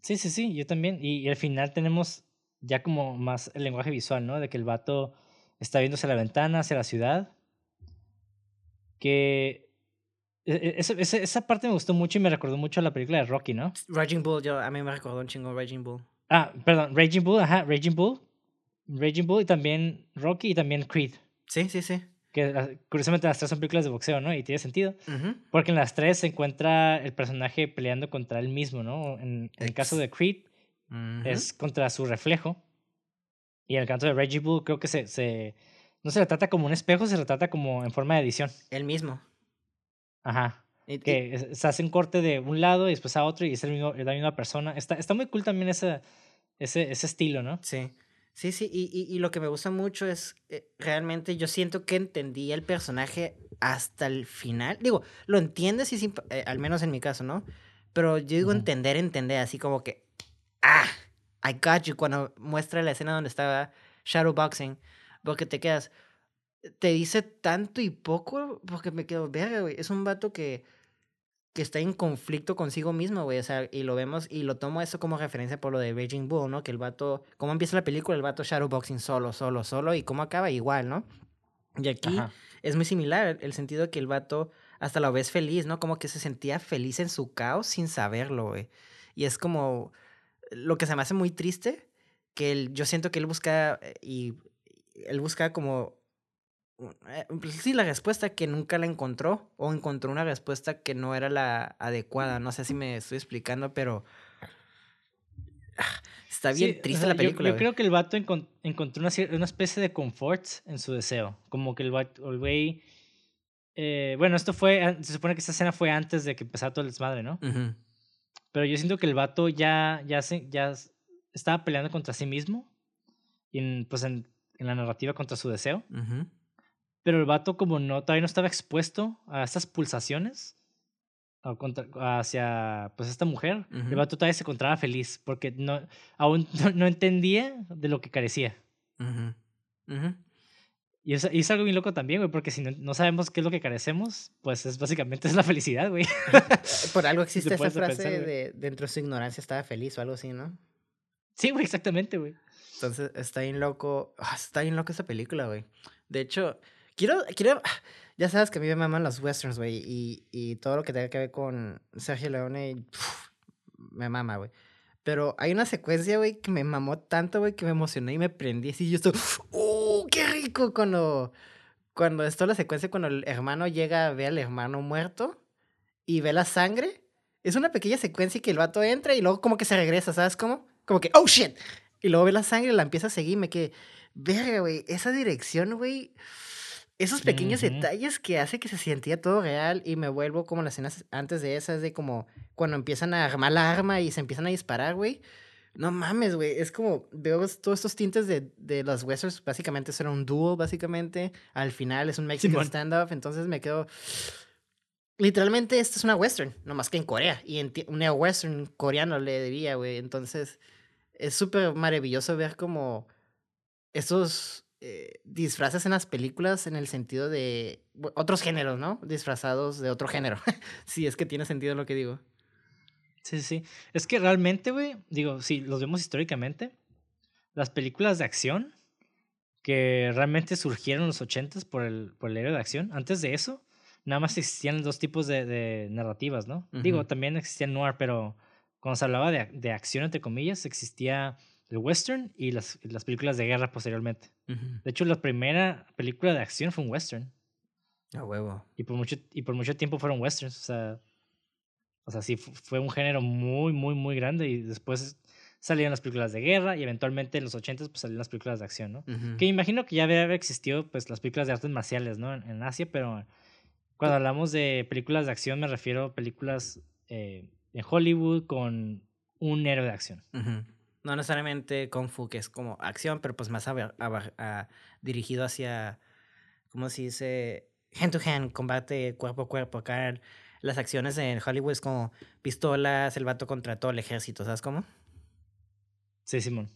Sí, sí, sí, yo también. Y, y al final tenemos ya como más el lenguaje visual, ¿no? De que el vato está viéndose a la ventana hacia la ciudad. Que e- e- ese- ese- esa parte me gustó mucho y me recordó mucho a la película de Rocky, ¿no? Raging Bull, yo, a mí me recordó un chingo Raging Bull. Ah, perdón, Raging Bull, ajá, Raging Bull. Raging Bull y también Rocky y también Creed. Sí, sí, sí. Que la- curiosamente las tres son películas de boxeo, ¿no? Y tiene sentido. Porque en las tres se encuentra el personaje peleando contra él mismo, ¿no? En, en el caso de Creed es contra su reflejo. Y en el caso de Reggie Bull creo que se, se... No se retrata como un espejo, se retrata como en forma de edición. El mismo. Ajá. Y- Que se hace un corte de un lado y después a otro y es el mismo, la misma persona. Está, está muy cool también ese, ese, ese estilo, ¿no? Sí, sí, sí, y, y, y lo que me gusta mucho es eh, realmente yo siento que entendí el personaje hasta el final. Digo, lo entiendes y sin- eh, al menos en mi caso, ¿no? Pero yo digo Ujú. entender, entender, así como que, ah, I got you, cuando muestra la escena donde estaba Shadowboxing, porque te quedas, te dice tanto y poco, porque me quedo, verga, güey, es un vato que que está en conflicto consigo mismo, güey. O sea, y lo vemos y lo tomo eso como referencia por lo de Raging Bull, ¿no? Que el vato, cómo empieza la película, el vato shadowboxing solo, solo, solo, y cómo acaba igual, ¿no? Y aquí Ajá. es muy similar, el sentido de que el vato hasta lo ves feliz, ¿no? Como que se sentía feliz en su caos sin saberlo, güey. Y es como lo que se me hace muy triste, que él, yo siento que él busca eh, y él busca como sí, la respuesta que nunca la encontró o encontró una respuesta que no era la adecuada. No sé si me estoy explicando, pero está bien Sí, o triste sea, la película. Yo, creo que el vato encon- encontró una, una especie de confort en su deseo. Como que el vato- el güey. eh, bueno, esto fue. Se supone que esta escena fue antes de que empezara todo el desmadre, ¿no? Pero yo siento que el vato ya, ya, se, ya estaba peleando contra sí mismo. Y en, pues en, en la narrativa contra su deseo. ujú. Pero el vato, como no, todavía no estaba expuesto a estas pulsaciones contra- hacia pues esta mujer, el Ujú. vato todavía se encontraba feliz porque no, aún no, no entendía de lo que carecía. Ujú, ujú. Y es, y es algo bien loco también, güey, porque si no, no sabemos qué es lo que carecemos, pues es básicamente es la felicidad, güey. Por algo existe esa frase pensar, de dentro de su ignorancia estaba feliz o algo así, ¿no? Sí, güey, exactamente, güey. Entonces está bien loco. ah, está bien loco esa película, güey. De hecho, quiero, quiero. Ya sabes que a mí me maman los westerns, güey. Y, y todo lo que tenga que ver con Sergio Leone, me mama, güey. Pero hay una secuencia, güey, que me mamó tanto, güey, que me emocioné y me prendí así. y Yo estoy, ¡uh, qué rico! Cuando, cuando esto la secuencia, cuando el hermano llega a ver al hermano muerto y ve la sangre. Es una pequeña secuencia que el vato entra y luego como que se regresa, ¿sabes cómo? Como que, ¡oh, shit! Y luego ve la sangre la empieza a seguir. Me quedé, verga, güey, esa dirección, güey. Esos pequeños detalles que hace que se sentía todo real y me vuelvo como las escenas antes de esas, de como cuando empiezan a armar la arma y se empiezan a disparar, güey. No mames, güey. Es como, veo todos estos tintes de, de los westerns. Básicamente eso era un dúo, básicamente. Al final es un Mexican Simón. standoff. Entonces me quedo. Literalmente, esto es una western, no más que en Corea. Y en un neo-western coreano le diría, güey. Entonces, es súper maravilloso ver como estos eh, disfraces en las películas en el sentido de otros géneros, ¿no? Disfrazados de otro género. si es que tiene sentido lo que digo. Sí, sí. Es que realmente, güey, digo, si los vemos históricamente, las películas de acción que realmente surgieron en los ochentas por el, por el héroe de acción, antes de eso, nada más existían dos tipos de, de narrativas, ¿no? Digo, también existía noir, pero cuando se hablaba de, de, acción, entre comillas, existía el western y las, las películas de guerra posteriormente. De hecho, la primera película de acción fue un western. A huevo. Y por mucho, y por mucho tiempo fueron westerns, o sea... O sea, sí, fue un género muy, muy, muy grande y después salieron las películas de guerra y eventualmente en los 80 pues salieron las películas de acción, ¿no? Que imagino que ya había existido pues las películas de artes marciales, ¿no? En, Asia, pero cuando hablamos de películas de acción me refiero a películas eh, en Hollywood con un héroe de acción. No necesariamente Kung Fu, que es como acción, pero pues más dirigido hacia, ¿cómo se dice? Hand to hand, combate cuerpo a cuerpo. Acá las acciones en Hollywood es como pistolas, el vato contra todo el ejército, ¿sabes cómo? Sí, Simón.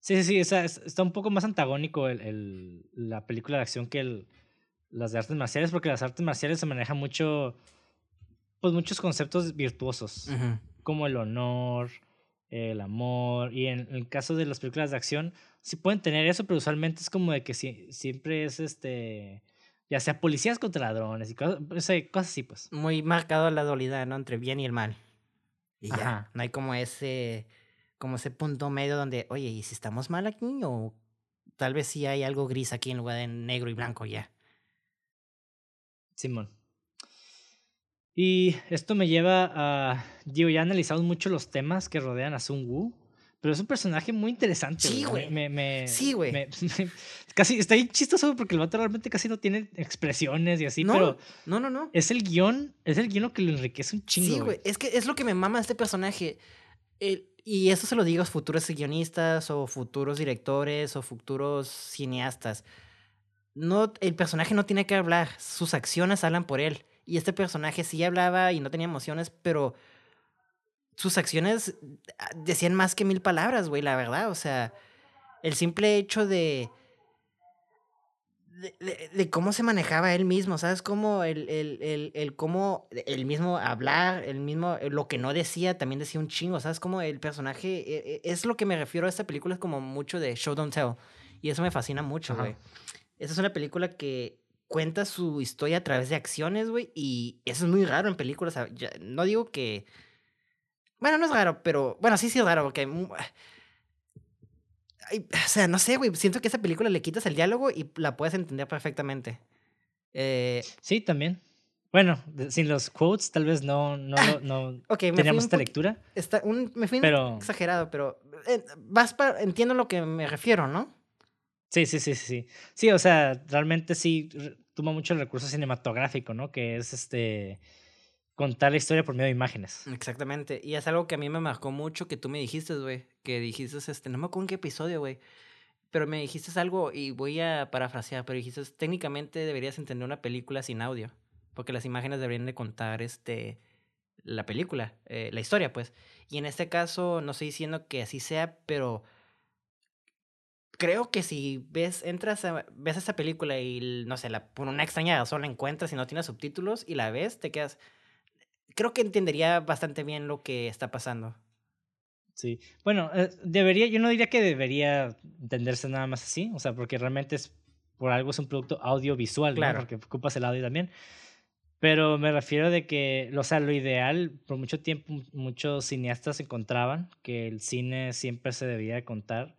Sí, sí, sí, está un poco más antagónico el, el, la película de acción que el, las de artes marciales, porque las artes marciales se manejan mucho, pues muchos conceptos virtuosos, como el honor, el amor, y en, el caso de las películas de acción, sí pueden tener eso, pero usualmente es como de que si, siempre es este, ya sea policías contra ladrones y cosas, cosas así, pues. Muy marcado la dualidad, ¿no? Entre bien y el mal. Y ya, no hay como ese como ese punto medio donde, oye, ¿y si estamos mal aquí? O tal vez sí hay algo gris aquí en lugar de negro y blanco ya. Simón. Y esto me lleva a. Digo, ya analizado mucho los temas que rodean a Sun Wu. Pero es un personaje muy interesante. Sí, güey. Me, me, sí, güey. casi está ahí chistoso porque el vato realmente casi no tiene expresiones y así, no, pero. No, no, no. Es el guion. Es el guion lo que lo enriquece un chingo. Sí, güey. Es que es lo que me mama este personaje. El, y eso se lo digo a futuros guionistas o futuros directores o futuros cineastas. No, el personaje no tiene que hablar, sus acciones hablan por él. Y este personaje sí hablaba y no tenía emociones, pero sus acciones ah, decían más que mil palabras, güey, la verdad. O sea, el simple hecho de de, cómo se manejaba él mismo, ¿sabes? Cómo el, el, el, el, cómo el mismo hablar, el mismo, eh, lo que no decía, también decía un chingo, ¿sabes? Como el personaje, eh, eh, es lo que me refiero a esta película, es como mucho de show don't tell. Y eso me fascina mucho, güey. Esa es una película que cuenta su historia a través de acciones, güey, y eso es muy raro en películas. no digo que... Bueno, no es raro, pero... Bueno, sí, sí es raro, porque o sea, no sé, güey. Siento que esa película le quitas el diálogo y la puedes entender perfectamente. Eh, sí, también. Bueno, sin los quotes, tal vez no, no, no teníamos esta lectura. Está un, me fui exagerado, pero eh, vas para, entiendo lo que me refiero, ¿no? Sí, sí, sí, sí. Sí, o sea, realmente sí toma mucho el recurso cinematográfico, ¿no? Que es este contar la historia por medio de imágenes. Exactamente. Y es algo que a mí me marcó mucho que tú me dijiste, güey. Que dijiste, este, no me acuerdo en qué episodio, güey. Pero me dijiste algo y voy a parafrasear, pero dijiste, técnicamente deberías entender una película sin audio. Porque las imágenes deberían de contar este la película, eh, la historia, pues. Y en este caso, no estoy diciendo que así sea, pero creo que si ves, entras a, ves esa película y, no sé, la, por una extraña razón la encuentras y no tiene subtítulos y la ves, te quedas, creo que entendería bastante bien lo que está pasando. Sí, bueno, eh, debería, yo no diría que debería entenderse nada más así, o sea, porque realmente es, por algo es un producto audiovisual, claro. porque ocupas el audio también. Pero me refiero de que, o sea, lo ideal, por mucho tiempo muchos cineastas encontraban que el cine siempre se debía contar,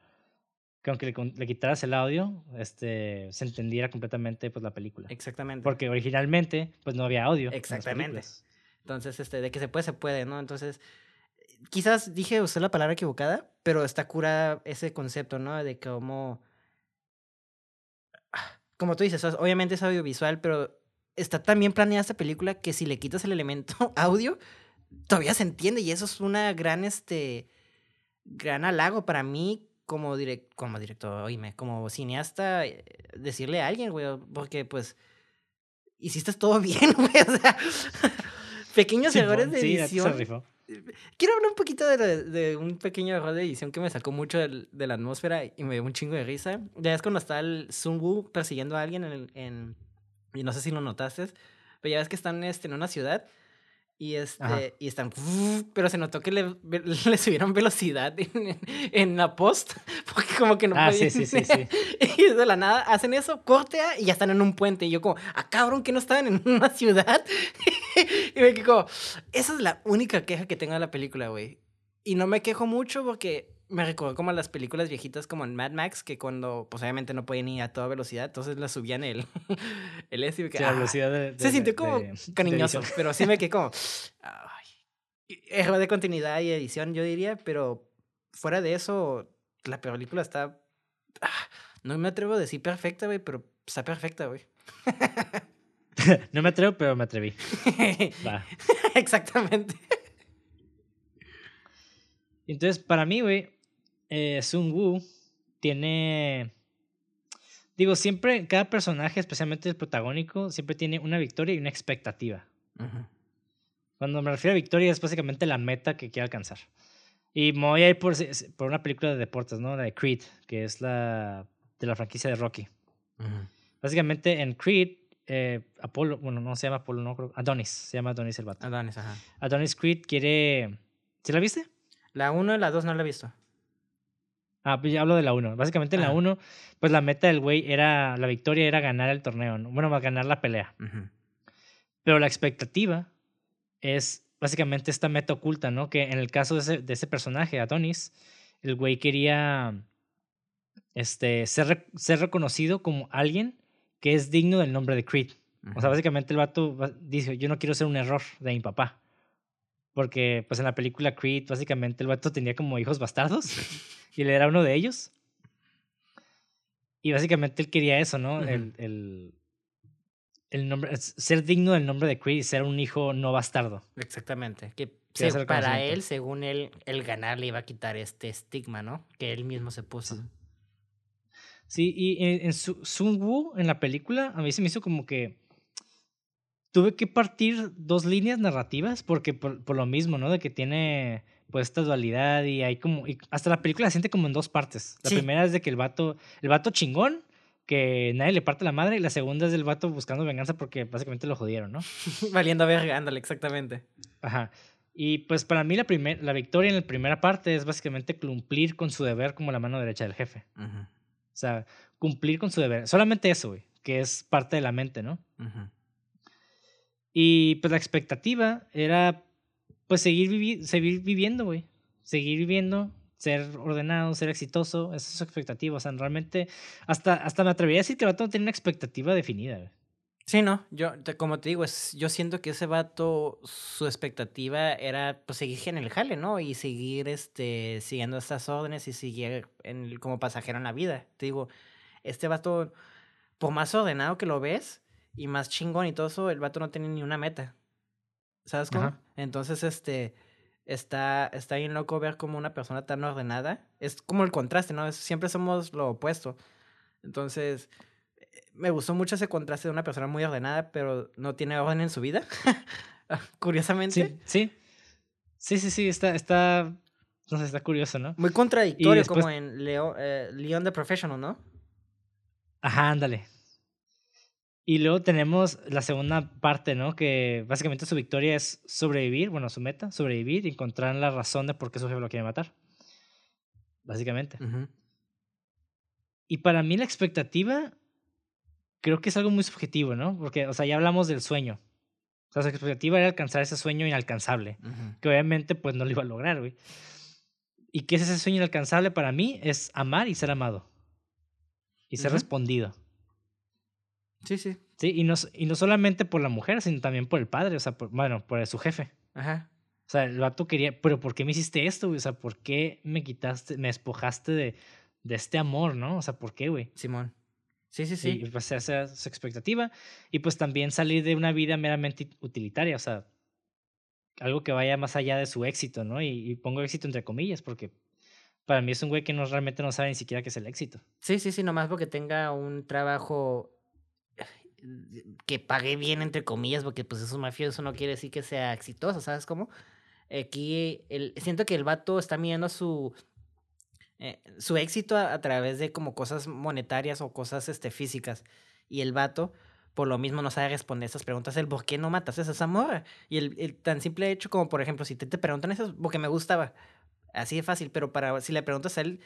que aunque le, le, quitaras el audio, este, se entendiera completamente pues, la película. Exactamente. Porque originalmente pues no había audio. Exactamente. Entonces, este, de que se puede, se puede, ¿no? Entonces, quizás dije usted la palabra equivocada, pero está cura ese concepto, ¿no? De cómo... Como tú dices, obviamente es audiovisual, pero está tan bien planeada esta película que si le quitas el elemento audio, todavía se entiende y eso es una gran, este, gran halago para mí como, direct, como director, oíme, como cineasta, eh, decirle a alguien, güey, porque pues hiciste todo bien, güey, o sea, Pequeños errores de edición. Quiero hablar un poquito de, de, un pequeño error de edición que me sacó mucho de, de, la atmósfera y me dio un chingo de risa. Ya es cuando está el Sun Wu persiguiendo a alguien en, en, Y no sé si lo notaste, pero ya ves que están este, en una ciudad y, este, y están, pero se notó que le, le subieron velocidad en, en, la post, porque como que no ah, Sí, sí, sí, sí. Y de la nada hacen eso, cortea y ya están en un puente. Y yo como, ah, cabrón, que no estaban en una ciudad. y me quedo, esa es la única queja que tengo de la película, güey. Y no me quejo mucho porque me recuerdo como a las películas viejitas como en Mad Max, que cuando, pues obviamente no podían ir a toda velocidad, entonces la subían el, el S. la velocidad de, Se sintió como cariñoso, pero sí me quedé como... Ay, error de continuidad y edición, yo diría, pero fuera de eso, la película está... Ah, no me atrevo a decir perfecta, güey, pero está perfecta, güey. no me atrevo, pero me atreví. Va. Exactamente. Entonces, para mí, güey, eh, Sun Wu tiene. Digo, siempre, cada personaje, especialmente el protagónico, siempre tiene una victoria y una expectativa. Cuando me refiero a victoria, es básicamente la meta que quiere alcanzar. Y me voy a ir por, por una película de deportes, ¿no? La de Creed, que es la de la franquicia de Rocky. Básicamente en Creed, eh, Apolo, bueno, no se llama Apolo, no creo. Adonis, se llama Adonis el vato. Adonis, ajá. Adonis Creed quiere. ¿Sí la viste? La 1 y la 2 no la he visto. Ah, pues ya hablo de la 1. Básicamente en la 1, pues la meta del güey era, la victoria era ganar el torneo, ¿no? bueno, ganar la pelea. Pero la expectativa es básicamente esta meta oculta, ¿no? Que en el caso de ese, de ese personaje, Adonis, el güey quería este, ser, ser reconocido como alguien que es digno del nombre de Creed. O sea, básicamente el vato dice, yo no quiero ser un error de mi papá. Porque pues en la película Creed, básicamente el vato tenía como hijos bastardos. Y él era uno de ellos. Y básicamente él quería eso, ¿no? el, el, el, nombre, ser digno del nombre de Creed y ser un hijo no bastardo. Exactamente. Que para él, según él, el ganar le iba a quitar este estigma, ¿no? Que él mismo se puso. Sí, y en, en Sun Wu, en la película, a mí se me hizo como que tuve que partir dos líneas narrativas porque por, por lo mismo, ¿no? De que tiene pues esta dualidad y hay como, y hasta la película se siente como en dos partes. La primera es de que el vato, el vato chingón, que nadie le parte la madre, y la segunda es del vato buscando venganza porque básicamente lo jodieron, ¿no? Valiendo verga, ándale, exactamente. Ajá. Y pues para mí la, primer, la victoria en la primera parte es básicamente cumplir con su deber como la mano derecha del jefe. O sea, cumplir con su deber. Solamente eso, güey, que es parte de la mente, ¿no? Y pues la expectativa era pues seguir, seguir viviendo, güey. Seguir viviendo, ser ordenado, ser exitoso, esa es su expectativa. O sea, realmente, hasta, hasta me atrevería a decir que el vato no tiene una expectativa definida, güey. Sí, no, yo, como te digo, es, yo siento que ese vato, su expectativa era pues seguir en el jale, ¿no? Y seguir este, siguiendo estas órdenes y seguir en, como pasajero en la vida. Te digo, este vato, por más ordenado que lo ves y más chingón y todo eso, el vato no tiene ni una meta. ¿Sabes cómo? Entonces, este, está, está bien loco ver como una persona tan ordenada. Es como el contraste, ¿no? siempre somos lo opuesto. Entonces, me gustó mucho ese contraste de una persona muy ordenada, pero no tiene orden en su vida. Curiosamente. Sí, sí. Sí, sí, sí, está, está, no sé, está curioso, ¿no? Muy contradictorio, como en Leo, eh, Leon the Professional, ¿no? Ajá, ándale. Y luego tenemos la segunda parte, ¿no? Que básicamente su victoria es sobrevivir, bueno, su meta, sobrevivir y encontrar la razón de por qué su jefe lo quiere matar. Básicamente. Y para mí la expectativa creo que es algo muy subjetivo, ¿no? Porque, o sea, ya hablamos del sueño. O sea, su expectativa era alcanzar ese sueño inalcanzable, que obviamente pues no lo iba a lograr, güey. ¿Y qué es ese sueño inalcanzable para mí? Es amar y ser amado. Y ser respondido. Sí, sí. Sí, y no, y no solamente por la mujer, sino también por el padre, o sea, por, bueno, por su jefe. Ajá. O sea, el vato quería, pero ¿por qué me hiciste esto, güey? O sea, ¿por qué me quitaste, me despojaste de, de este amor, no? O sea, ¿por qué, güey? Simón. Sí, sí, sí. Y pues esa su expectativa. Y pues también salir de una vida meramente utilitaria, o sea, algo que vaya más allá de su éxito, ¿no? Y, y pongo éxito entre comillas, porque para mí es un güey que no realmente no sabe ni siquiera qué es el éxito. Sí, sí, sí, nomás porque tenga un trabajo que pague bien, entre comillas, porque pues es un mafioso, no quiere decir que sea exitoso, ¿sabes cómo? Aquí el, siento que el vato está midiendo su, eh, su éxito a, través de como cosas monetarias o cosas este, físicas. Y el vato, por lo mismo, no sabe responder esas preguntas. El por qué no matas a esa morra. Y el, el, tan simple hecho como, por ejemplo, si te, te preguntan eso, porque me gustaba. Así de fácil, pero para si le preguntas a él,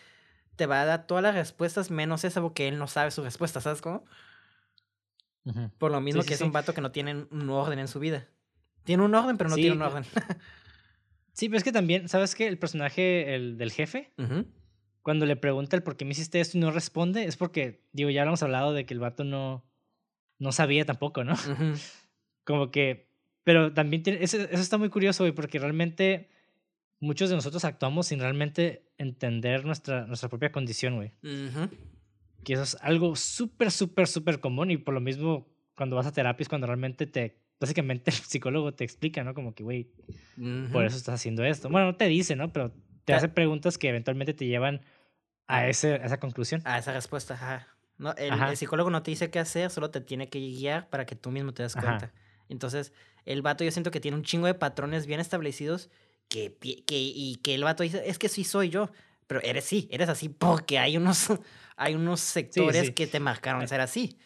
te va a dar todas las respuestas menos esa porque él no sabe su respuesta, ¿sabes cómo? Por lo mismo que es un vato que no tiene un orden en su vida. Tiene un orden, pero no tiene un orden. sí, pero es que también, ¿sabes qué? El personaje el del jefe, cuando le pregunta el por qué me hiciste esto y no responde, es porque, digo, ya habíamos hablado de que el vato no, no sabía tampoco, ¿no? Como que, pero también tiene, eso, eso está muy curioso, güey, porque realmente muchos de nosotros actuamos sin realmente entender nuestra, nuestra propia condición, güey. Que eso es algo súper, súper, súper común y por lo mismo cuando vas a terapia es cuando realmente te, básicamente el psicólogo te explica, ¿no? Como que, güey, por eso estás haciendo esto. Bueno, no te dice, ¿no? Pero te hace preguntas que eventualmente te llevan a, ese, a esa conclusión. A esa respuesta, ajá. No, el, psicólogo no te dice qué hacer, solo te tiene que guiar para que tú mismo te des cuenta. Entonces, el vato yo siento que tiene un chingo de patrones bien establecidos que, que, y que el vato dice, es que sí soy yo, pero eres sí, eres así porque hay unos, hay unos sectores que te marcaron ser así.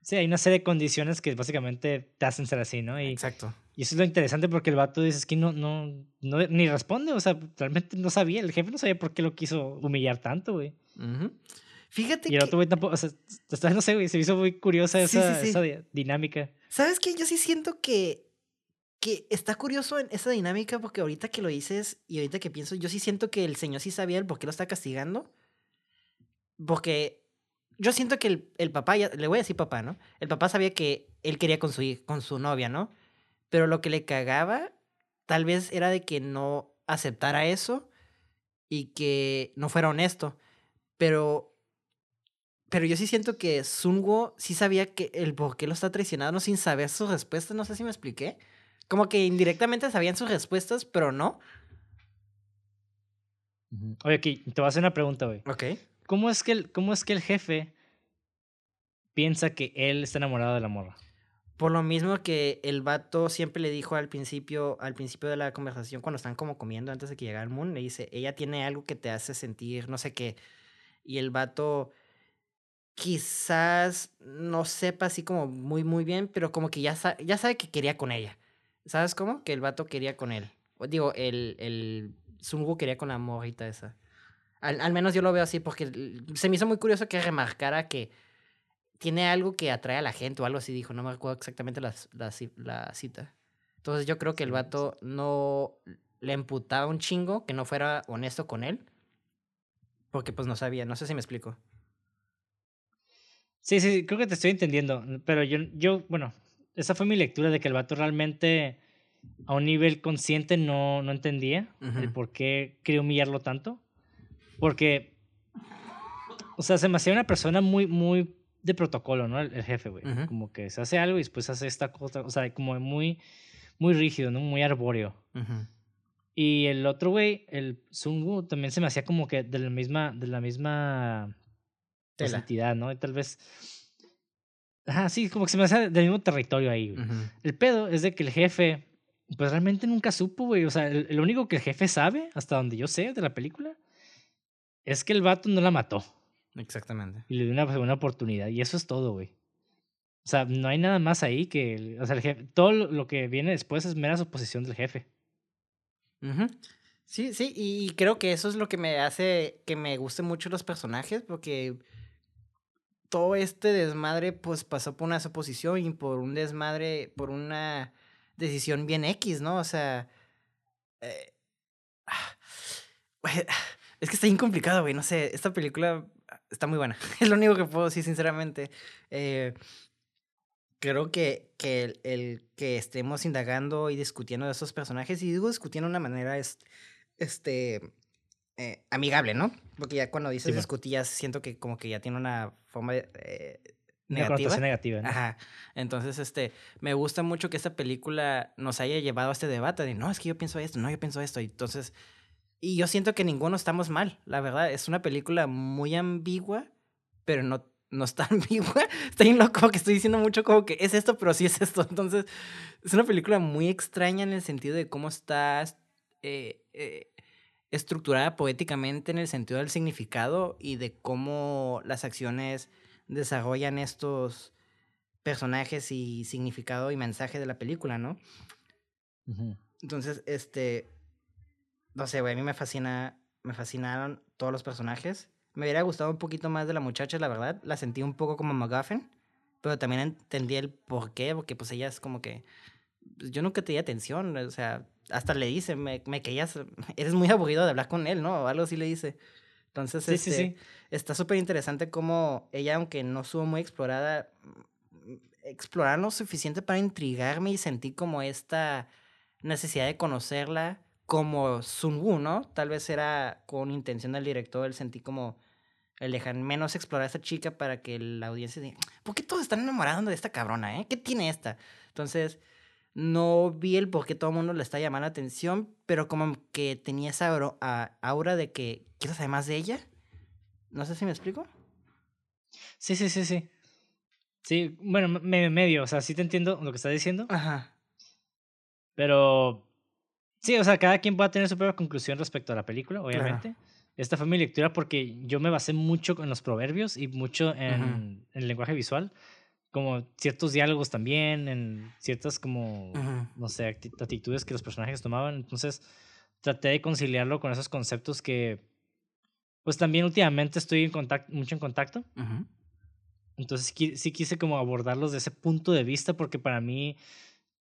Sí, hay una serie de condiciones que básicamente te hacen ser así, ¿no? Y, Exacto. Y eso es lo interesante porque el vato dice que no, no, no, ni responde, o sea, realmente no sabía, el jefe no sabía por qué lo quiso humillar tanto, güey. Fíjate y el otro güey tampoco, o sea, no sé, güey, se me hizo muy curiosa esa, esa dinámica. ¿Sabes qué? Yo sí siento que que está curioso en esa dinámica porque ahorita que lo dices y ahorita que pienso, yo sí siento que el señor sí sabía el por qué lo está castigando. Porque yo siento que el, el papá, le voy a decir papá, ¿no? El papá sabía que él quería con su, con su novia, ¿no? Pero lo que le cagaba tal vez era de que no aceptara eso y que no fuera honesto. Pero, pero yo sí siento que Sunwo sí sabía que el por qué lo está traicionando sin saber sus respuestas. No sé si me expliqué. Como que indirectamente sabían sus respuestas, pero no. Oye, aquí te voy a hacer una pregunta, güey. Ok. ¿Cómo es, que el, ¿Cómo es que el jefe piensa que él está enamorado de la morra? Por lo mismo que el vato siempre le dijo al principio, al principio de la conversación, cuando están como comiendo antes de que llegara el moon, le dice, ella tiene algo que te hace sentir no sé qué. Y el vato quizás no sepa así como muy, muy bien, pero como que ya, ya sabe que quería con ella. ¿Sabes cómo? Que el vato quería con él. Digo, el, el Sungu quería con la morrita esa. Al, al, menos yo lo veo así porque se me hizo muy curioso que remarcara que tiene algo que atrae a la gente o algo así, dijo. No me acuerdo exactamente la, la, la cita. Entonces yo creo que el vato no le emputaba un chingo que no fuera honesto con él. Porque pues no sabía, no sé si me explico. Sí, sí, creo que te estoy entendiendo. Pero yo, yo bueno, esa fue mi lectura de que el vato realmente a un nivel consciente no, no entendía el por qué quería humillarlo tanto. Porque, o sea, se me hacía una persona muy, muy de protocolo, ¿no? El, jefe, güey. Como que se hace algo y después hace esta cosa, o sea, como muy, muy rígido, ¿no? Muy arbóreo. Y el otro güey, el Sungu, también se me hacía como que de la misma, de la misma entidad, ¿no? Y tal vez Ajá, sí, como que se me hace del mismo territorio ahí, El pedo es de que el jefe, pues realmente nunca supo, güey. O sea, el, lo único que el jefe sabe, hasta donde yo sé de la película, es que el vato no la mató. Exactamente. Y le dio una segunda oportunidad. Y eso es todo, güey. O sea, no hay nada más ahí que. o sea, el jefe, todo lo que viene después es mera suposición del jefe. Sí, sí, y creo que eso es lo que me hace que me gusten mucho los personajes, porque todo este desmadre pues pasó por una suposición y por un desmadre, por una decisión bien X, ¿no? O sea... Eh, es que está bien complicado, güey. No sé, esta película está muy buena. Es lo único que puedo decir, sinceramente. Eh, creo que, que el, que estemos indagando y discutiendo de esos personajes, y digo discutiendo de una manera, es, este, eh, amigable, ¿no? Porque ya cuando dices sí, siento que como que ya tiene una forma eh, negativa. negativa Ajá. Entonces, este, me gusta mucho que esta película nos haya llevado a este debate de, no, es que yo pienso esto, no, yo pienso esto. Y entonces, y yo siento que ninguno estamos mal, la verdad. Es una película muy ambigua, pero no, no está ambigua. Estoy loco que estoy diciendo mucho como que es esto, pero sí es esto. Entonces, es una película muy extraña en el sentido de cómo está eh, eh, estructurada poéticamente en el sentido del significado y de cómo las acciones desarrollan estos personajes y significado y mensaje de la película, ¿no? Entonces, este, no sé, güey, a mí me fascina, me fascinaron todos los personajes. Me hubiera gustado un poquito más de la muchacha, la verdad. La sentí un poco como McGuffin, pero también entendí el por qué, porque pues ella es como que, yo nunca te di atención, o sea, hasta le dice, me, me querías, eres muy aburrido de hablar con él, ¿no? O algo así le dice. Entonces, sí, sí, este, sí. está súper interesante cómo ella, aunque no estuvo muy explorada, explorar lo suficiente para intrigarme y sentí como esta necesidad de conocerla como Sun Wu, ¿no? Tal vez era con intención del director, el sentí como el dejar menos explorar a esta chica para que la audiencia diga, ¿por qué todos están enamorados de esta cabrona, eh? ¿Qué tiene esta? Entonces, no vi el por qué todo el mundo le está llamando la atención, pero como que tenía esa aura de que quiero saber más de ella. No sé si me explico. Sí, sí, sí, sí. Sí, bueno, medio, medio, o sea, sí te entiendo lo que estás diciendo. Ajá. Pero sí, o sea, cada quien pueda tener su propia conclusión respecto a la película, obviamente. Esta fue mi lectura porque yo me basé mucho en los proverbios y mucho en, el lenguaje visual, como ciertos diálogos también, en ciertas como, no sé, actitudes que los personajes tomaban. Entonces, traté de conciliarlo con esos conceptos que, pues también últimamente estoy en contacto, mucho en contacto. Entonces sí quise como abordarlos de ese punto de vista porque para mí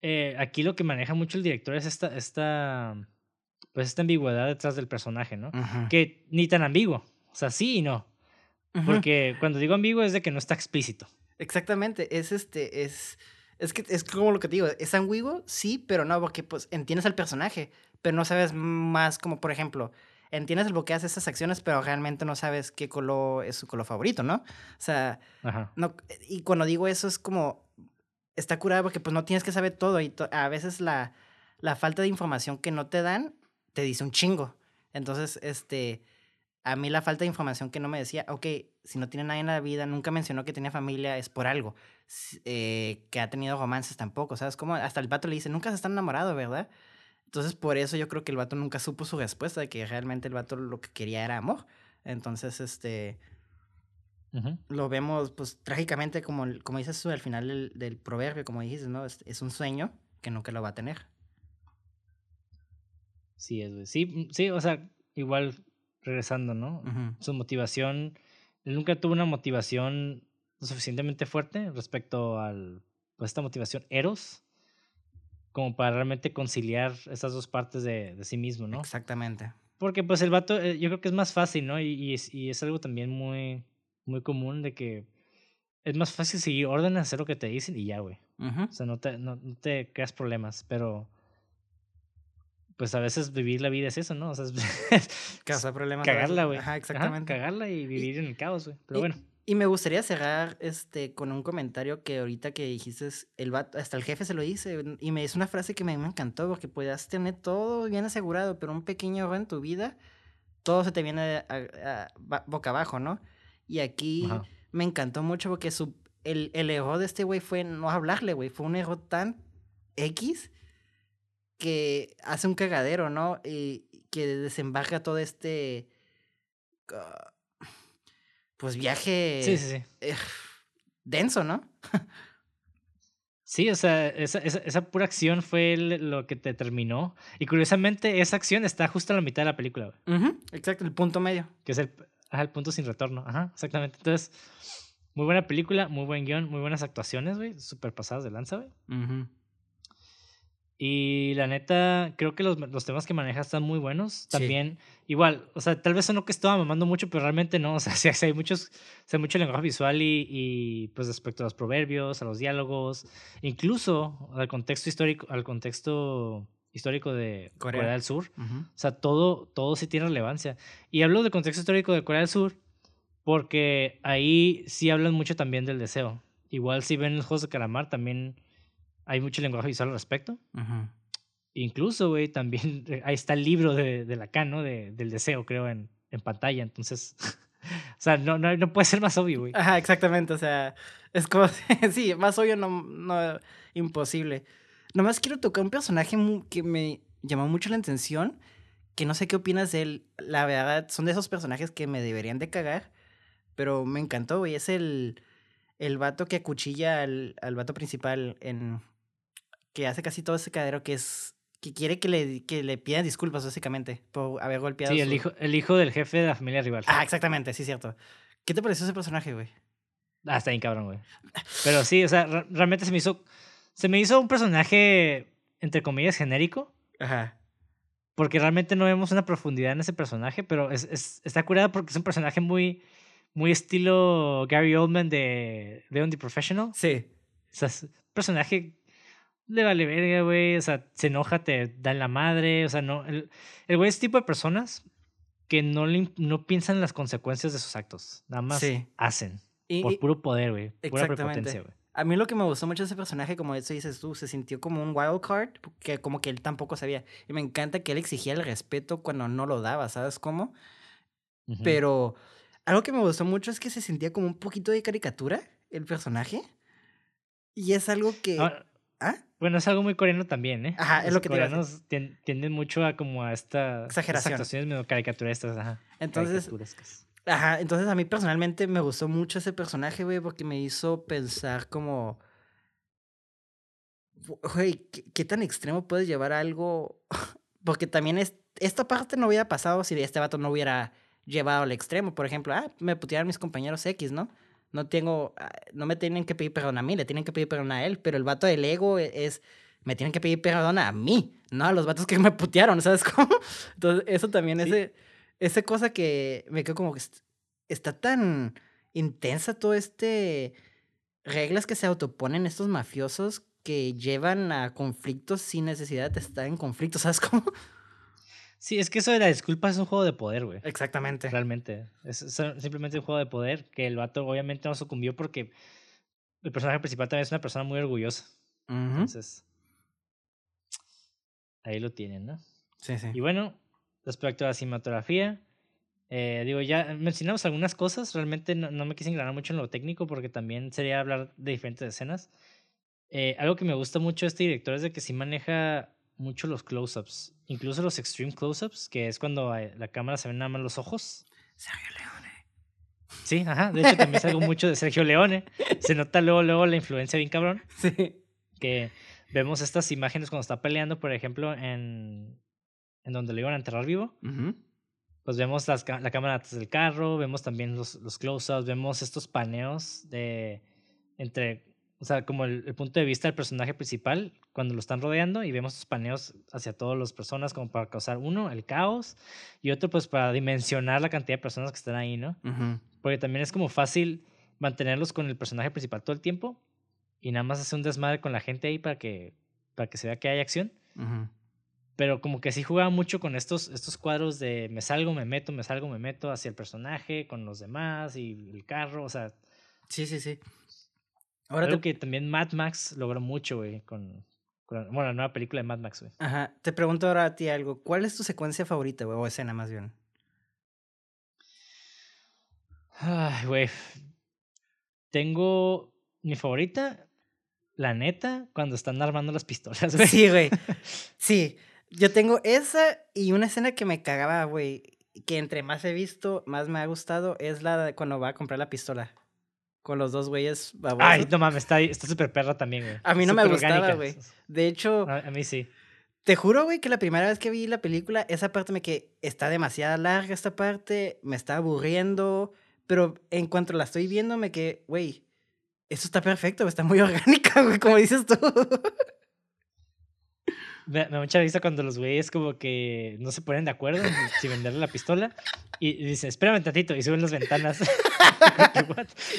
eh, aquí lo que maneja mucho el director es esta, esta, pues esta ambigüedad detrás del personaje, ¿no? Que ni tan ambiguo, o sea, sí y no. Porque cuando digo ambiguo es de que no está explícito. Exactamente, es este, es, es que es como lo que te digo, es ambiguo, sí, pero no, porque pues entiendes al personaje, pero no sabes más como, por ejemplo, entiendes el que hace esas acciones, pero realmente no sabes qué color es su color favorito, ¿no? O sea, no, y cuando digo eso es como, está curado porque pues no tienes que saber todo y a veces la, la falta de información que no te dan te dice un chingo. Entonces, este, a mí la falta de información que no me decía, ok, si no tiene nadie en la vida, nunca mencionó que tenía familia, es por algo. Eh, que ha tenido romances tampoco, ¿sabes? Como hasta el pato le dice, nunca se está enamorado, ¿verdad? Entonces, por eso yo creo que el vato nunca supo su respuesta de que realmente el vato lo que quería era amor. Entonces, este. Lo vemos, pues, trágicamente, como, como dices tú al final del, del proverbio, como dijiste, ¿no? Es, es, un sueño que nunca lo va a tener. Sí, es. Sí, mm, sí, o sea, igual regresando, ¿no? Su motivación. Él nunca tuvo una motivación suficientemente fuerte respecto al. Pues esta motivación Eros como para realmente conciliar esas dos partes de, de sí mismo, ¿no? Exactamente. Porque pues el vato, eh, yo creo que es más fácil, ¿no? Y, y, es, y es algo también muy, muy común de que es más fácil seguir órdenes, hacer lo que te dicen y ya, güey. O sea, no te, no, te creas problemas, pero pues a veces vivir la vida es eso, ¿no? O sea, es, causar problemas. Cagarla, güey. Ajá, exactamente. cagarla y vivir en el caos, güey. Pero bueno. Y me gustaría cerrar este, con un comentario que ahorita que dijiste, el hasta el jefe se lo dice, y me dice una frase que me, me encantó, porque puedas tener todo bien asegurado, pero un pequeño error en tu vida, todo se te viene a, boca abajo, ¿no? Y aquí me encantó mucho porque su, el, el error de este güey fue no hablarle, güey, fue un error tan X que hace un cagadero, ¿no? Y que desembarca todo este... Ah, pues viaje sí, sí, sí. Eh, denso, ¿no? sí, o sea, esa, esa, pura acción fue lo que te terminó. Y curiosamente, esa acción está justo en la mitad de la película. exacto, el punto medio. Que es el, el punto sin retorno. Ajá, exactamente. Entonces, muy buena película, muy buen guion, muy buenas actuaciones, güey. Súper pasadas de lanza, güey. Y la neta, creo que los, los temas que maneja están muy buenos. También, igual, o sea, tal vez son lo que estaba mamando mucho, pero realmente no. O sea, sí, hay, muchos, hay mucho lenguaje visual y, y, pues respecto a los proverbios, a los diálogos, incluso al contexto histórico, al contexto histórico de Corea, del Sur. O sea, todo, todo sí tiene relevancia. Y hablo del contexto histórico de Corea del Sur porque ahí sí hablan mucho también del deseo. Igual si ven los juegos de calamar, también hay mucho lenguaje visual al respecto. Incluso, güey, también ahí está el libro de, de Lacan, ¿no? De, del deseo, creo, en, en pantalla. Entonces, o sea, no, no, no, puede ser más obvio, güey. Ajá, exactamente. O sea, es como, sí, más obvio no, no, imposible. Nomás quiero tocar un personaje que me llamó mucho la atención, que no sé qué opinas de él. La verdad, son de esos personajes que me deberían de cagar, pero me encantó, güey. Es el, el vato que acuchilla al, al vato principal en... que hace casi todo ese cadero que es... que quiere que le, que le pidan disculpas, básicamente, por haber golpeado Sí, a el su- hijo, el hijo del jefe de la familia rival. Ah, exactamente, sí, cierto. ¿Qué te pareció ese personaje, güey? Ah, está bien cabrón, güey. Pero sí, o sea, re- realmente se me hizo. Se me hizo un personaje, entre comillas, genérico. Ajá. Porque realmente no vemos una profundidad en ese personaje, pero es, es- está curada porque es un personaje muy, muy estilo Gary Oldman de Leon the Professional. O Sí. sea, es un personaje le vale verga, güey. O sea, se enoja, te da en la madre. O sea, no. El, el güey es tipo de personas que no, le, no piensan en las consecuencias de sus actos. Nada más Sí. hacen. Y, Por puro poder, güey. Pura Exactamente. prepotencia, güey. a mí lo que me gustó mucho de ese personaje, como eso dices tú, se sintió como un wild card, que como que él tampoco sabía. Y me encanta que él exigía el respeto cuando no lo daba, ¿sabes cómo? Pero algo que me gustó mucho es que se sentía como un poquito de caricatura el personaje. Y es algo que... Ahora, ¿Ah? Bueno, es algo muy coreano también, ¿eh? Ajá, es Los lo que te iba a coreanos tienden mucho a como a esta estas Exageración. actuaciones medio caricaturescas, ajá. Entonces. Ajá, entonces a mí personalmente me gustó mucho ese personaje, güey, porque me hizo pensar como... Güey, ¿qué, qué tan extremo puedes llevar algo? Porque también es, esta parte no hubiera pasado si este vato no hubiera llevado al extremo. Por ejemplo, ah, me putearon mis compañeros X, ¿no? No tengo, ah, no me tienen que pedir perdón a mí, le tienen que pedir perdón a él, pero el vato del ego e- es, me tienen que pedir perdón a mí, no a los vatos que me putearon, ¿sabes cómo? Entonces, eso también, Sí. ese, esa cosa que me quedo como que est- está tan intensa todo este reglas que se autoponen estos mafiosos que llevan a conflictos sin necesidad de estar en conflicto, ¿sabes cómo? Sí, es que eso de la disculpa es un juego de poder, güey. Exactamente. Realmente. Es, es simplemente un juego de poder que el vato obviamente no sucumbió porque el personaje principal también es una persona muy orgullosa. Ujú. Entonces, ahí lo tienen, ¿no? Sí, sí. Y bueno, respecto a la cinematografía, eh, digo, ya mencionamos algunas cosas, realmente no, no me quise engranar mucho en lo técnico porque también sería hablar de diferentes escenas. Eh, algo que me gusta mucho de este director es de que sí maneja mucho los close-ups, incluso los extreme close-ups, que es cuando la cámara se ven nada más los ojos. Sergio Leone. Sí, ajá, de hecho también es algo mucho de Sergio Leone. Se nota luego, luego la influencia bien cabrón Sí. que vemos estas imágenes cuando está peleando, por ejemplo, en, en donde lo iban a enterrar vivo. Pues vemos las, la cámara atrás del carro, vemos también los, los close-ups, vemos estos paneos de entre, o sea, como el, el punto de vista del personaje principal cuando lo están rodeando y vemos estos paneos hacia todas las personas como para causar uno, el caos y otro pues para dimensionar la cantidad de personas que están ahí, ¿no? Ujú. Porque también es como fácil mantenerlos con el personaje principal todo el tiempo y nada más hacer un desmadre con la gente ahí para que, para que se vea que hay acción. Ujú. Pero como que sí jugaba mucho con estos, estos cuadros de me salgo, me meto, me salgo, me meto hacia el personaje, con los demás y el carro. O sea, Sí, sí, sí. Ahora algo te, que también Mad Max logró mucho, güey, con- bueno, la nueva película de Mad Max, güey. Ajá. te pregunto ahora a ti algo. ¿Cuál es tu secuencia favorita, güey? O escena más bien. Ay, güey. Tengo mi favorita, la neta, cuando están armando las pistolas, güey. Sí, güey. Sí. Yo tengo esa y una escena que me cagaba, güey. Que entre más he visto, más me ha gustado, es la de cuando va a comprar la pistola. Con los dos güeyes babosos. Ay, no mames, está está súper perra también, güey. A mí no me Súper gustaba, güey. De hecho, A, a mí sí. te juro, güey, que la primera vez que vi la película, esa parte me que está demasiado larga esta parte, me está aburriendo, pero en cuanto la estoy viendo me que, güey, esto está perfecto, está muy orgánica, güey, como dices tú. Me, me da mucha risa cuando los güeyes como que no se ponen de acuerdo si venderle la pistola y, y dicen, espérame tantito, y suben las ventanas.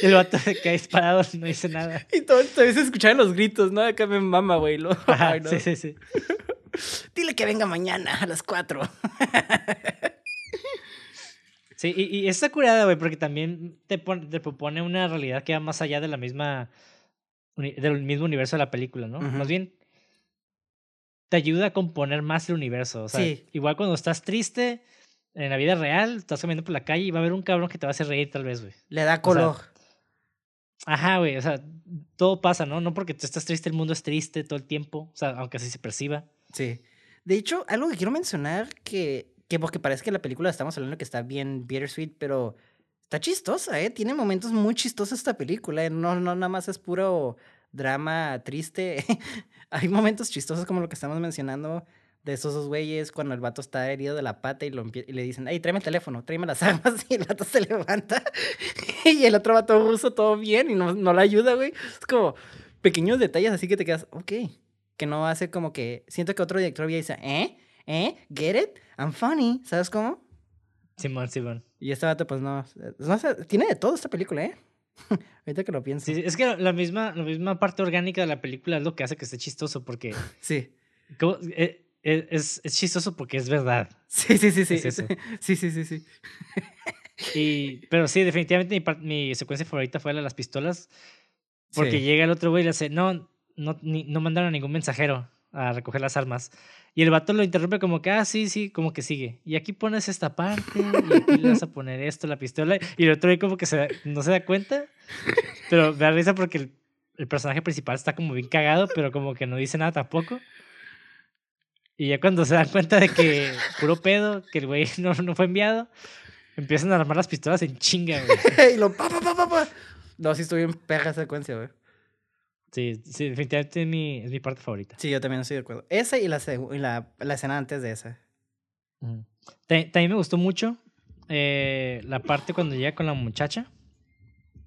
Y el vato se queda disparado, no dice nada. Y todo, todavía se escuchaban los gritos, ¿no? Acá me mama, güey. lo- Ajá, Ay, no. Sí, sí, sí. Dile que venga mañana a las 4. Sí, y, y está curada, güey, porque también te, pon- te propone una realidad que va más allá de la misma, del mismo universo de la película, ¿no? Más bien, te ayuda a componer más el universo. O sea, Sí. igual cuando estás triste, en la vida real, estás caminando por la calle y va a haber un cabrón que te va a hacer reír tal vez, güey. Le da color. Ajá, güey, o sea, todo pasa, ¿no? No porque tú estás triste, el mundo es triste todo el tiempo, o sea, aunque así se perciba. sí. De hecho, algo que quiero mencionar que, que porque parece que la película estamos hablando que está bien bittersweet, pero está chistosa, ¿eh? Tiene momentos muy chistosos esta película, ¿eh? No, no nada más es puro drama triste. Hay momentos chistosos como lo que estamos mencionando de esos dos güeyes cuando el vato está herido de la pata y, lo y le dicen, ay, tráeme el teléfono, tráeme las armas y el vato se levanta y el otro vato ruso todo bien y no, no le ayuda, güey. Es como pequeños detalles así que te quedas, ok, que no hace como que, siento que otro director dice, ¿eh? ¿Eh? ¿Get it? I'm funny, ¿sabes cómo? Simón, Simón. Y este vato, pues no, no tiene de todo esta película, ¿eh? Ahorita que lo pienso. Sí, es que la misma, la misma parte orgánica de la película es lo que hace que esté chistoso, porque. sí. Eh, eh, es, es, chistoso porque es verdad. Sí, sí, sí, sí. sí, sí, sí, sí. Y, pero sí, definitivamente mi, mi secuencia favorita fue la de las pistolas. Porque llega el otro güey y le hace, no, no, no mandaron a ningún mensajero a recoger las armas. Y el vato lo interrumpe como que, ah, sí, sí, como que sigue. Y aquí pones esta parte, y aquí le vas a poner esto, la pistola. Y el otro güey como que se, no se da cuenta. Pero me da risa porque el, personaje principal está como bien cagado, pero como que no dice nada tampoco. Y ya cuando se dan cuenta de que puro pedo, que el güey no, no fue enviado, empiezan a armar las pistolas en chinga, güey. y lo pa, pa, pa, pa, No, sí estoy en perra secuencia, güey. Sí, sí, definitivamente es mi, es mi parte favorita. Sí, yo también estoy de acuerdo. Esa y la, y la, la escena antes de esa. También me gustó mucho eh, la parte cuando llega con la muchacha.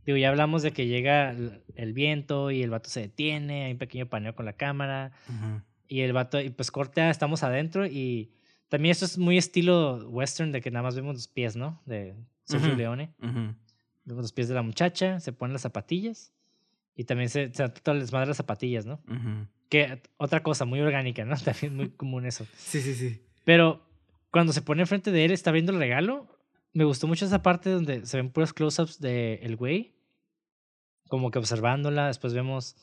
Digo, ya hablamos de que llega el, viento y el vato se detiene, hay un pequeño paneo con la cámara. Y el vato, y pues corta, estamos adentro y también esto es muy estilo western de que nada más vemos los pies, ¿no? De Sergio Leone. Vemos los pies de la muchacha, se ponen las zapatillas y también se, se todo el desmadre las zapatillas, ¿no? Que otra cosa muy orgánica, ¿no? También muy común eso. Sí, sí, sí. Pero cuando se pone enfrente de él, está viendo el regalo. Me gustó mucho esa parte donde se ven puros close-ups de el güey. Como que observándola. Después vemos.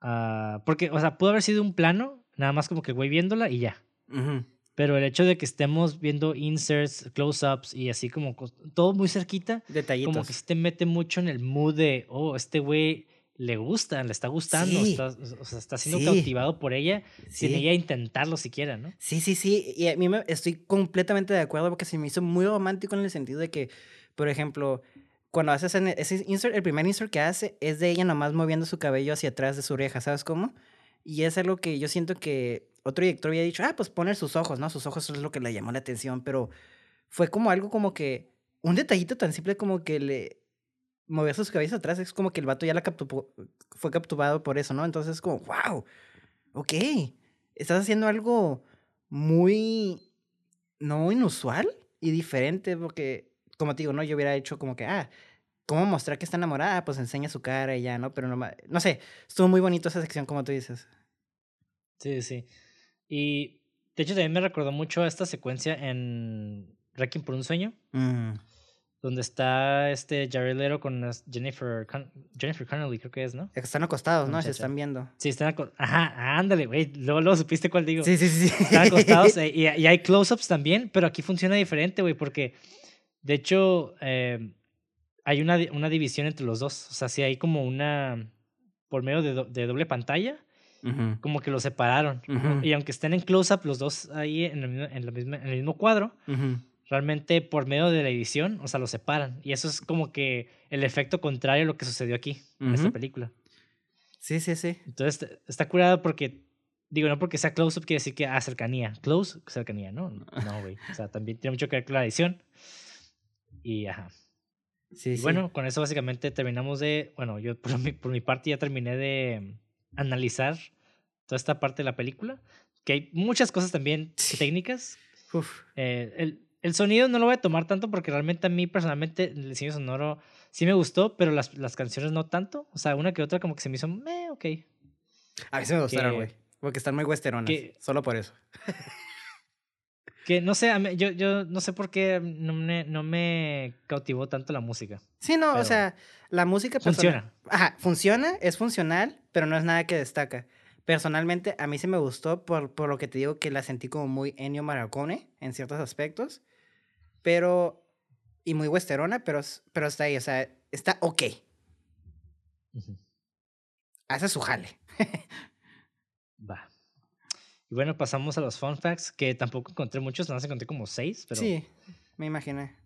Uh, porque, o sea, pudo haber sido un plano, nada más como que el güey viéndola y ya. Pero el hecho de que estemos viendo inserts, close-ups y así como todo muy cerquita. Detallitos. Como que se te mete mucho en el mood de, oh, este güey le gusta, le está gustando, está, o sea, está siendo cautivado por ella sin ella intentarlo siquiera, ¿no? Sí, sí, sí. Y a mí me, estoy completamente de acuerdo porque se me hizo muy romántico en el sentido de que, por ejemplo, cuando haces ese insert, el primer insert que hace es de ella nomás moviendo su cabello hacia atrás de su oreja, ¿sabes cómo? Y es algo que yo siento que otro director había dicho, ah, pues poner sus ojos, ¿no? Sus ojos es lo que le llamó la atención, pero fue como algo como que, un detallito tan simple como que le mover sus cabezas atrás, es como que el vato ya la capturó, fue capturado por eso, ¿no? Entonces es como, wow, ok, estás haciendo algo muy, no inusual y diferente, porque, como te digo, ¿no? Yo hubiera hecho como que, ah, ¿cómo mostrar que está enamorada? Pues enseña su cara y ya, ¿no? Pero no, no sé, estuvo muy bonito esa sección, como tú dices. Sí, sí. Y de hecho también me recordó mucho a esta secuencia en Wrecking por un sueño. Mm donde está este Jared Leto con Jennifer, Jennifer Connelly, creo que es, ¿no? Están acostados, ¿no? Se están viendo. Sí, están acostados. Ajá, ándale, güey. Luego, luego supiste cuál digo. Sí, sí, sí. Están acostados eh, y, y, hay close-ups también, pero aquí funciona diferente, güey, porque de hecho eh, hay una, una división entre los dos. O sea, sí hay como una. Por medio de, de doble pantalla, como que los separaron. Y aunque estén en close-up los dos ahí en el, en, misma, en el mismo cuadro realmente por medio de la edición, o sea, lo separan. Y eso es como que el efecto contrario a lo que sucedió aquí, en esta película. Sí, sí, sí. Entonces está curado porque, digo, no porque sea close-up quiere decir que a ah, cercanía. Close, cercanía, ¿no? No, güey. O sea, también tiene mucho que ver con la edición. Y ajá. Sí, y bueno, con eso básicamente terminamos de, bueno, yo por mi, por mi parte ya terminé de analizar toda esta parte de la película, que hay muchas cosas también técnicas. Uf. Eh, el, el sonido no lo voy a tomar tanto porque realmente a mí personalmente el diseño sonoro sí me gustó, pero las, las canciones no tanto. O sea, una que otra como que se me hizo, meh, ok. A mí se me gustaron, güey. Porque están muy westeronas. solo por eso. que no sé, yo, yo no sé por qué no me, no me cautivó tanto la música. Sí, no, o sea, la música... Funciona. Ajá, funciona, es funcional, pero no es nada que destaca. Personalmente, a mí sí me gustó por, por lo que te digo que la sentí como muy Ennio Maracone en ciertos aspectos pero. Y muy westerona, pero, pero está ahí, o sea, está ok. Hace su jale. Va. Y bueno, pasamos a los fun facts, que tampoco encontré muchos, nada más encontré como seis, pero... Sí, me imaginé.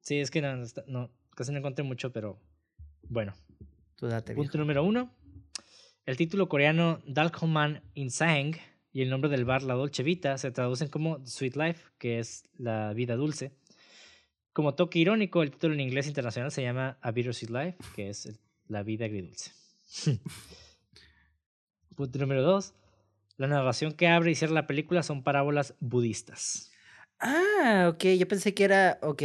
Sí, es que no, no, casi no encontré mucho, pero bueno. Tú date, Punto viejo. número uno. El título coreano Dalkoman Insang y el nombre del bar La Dolce Vita se traducen como Sweet Life, que es la vida dulce. Como toque irónico, el título en inglés internacional se llama A Bittersweet Life, que es el- la vida agridulce. Punto número dos. La narración que abre y cierra la película son parábolas budistas. Ah, ok, yo pensé que era, ok,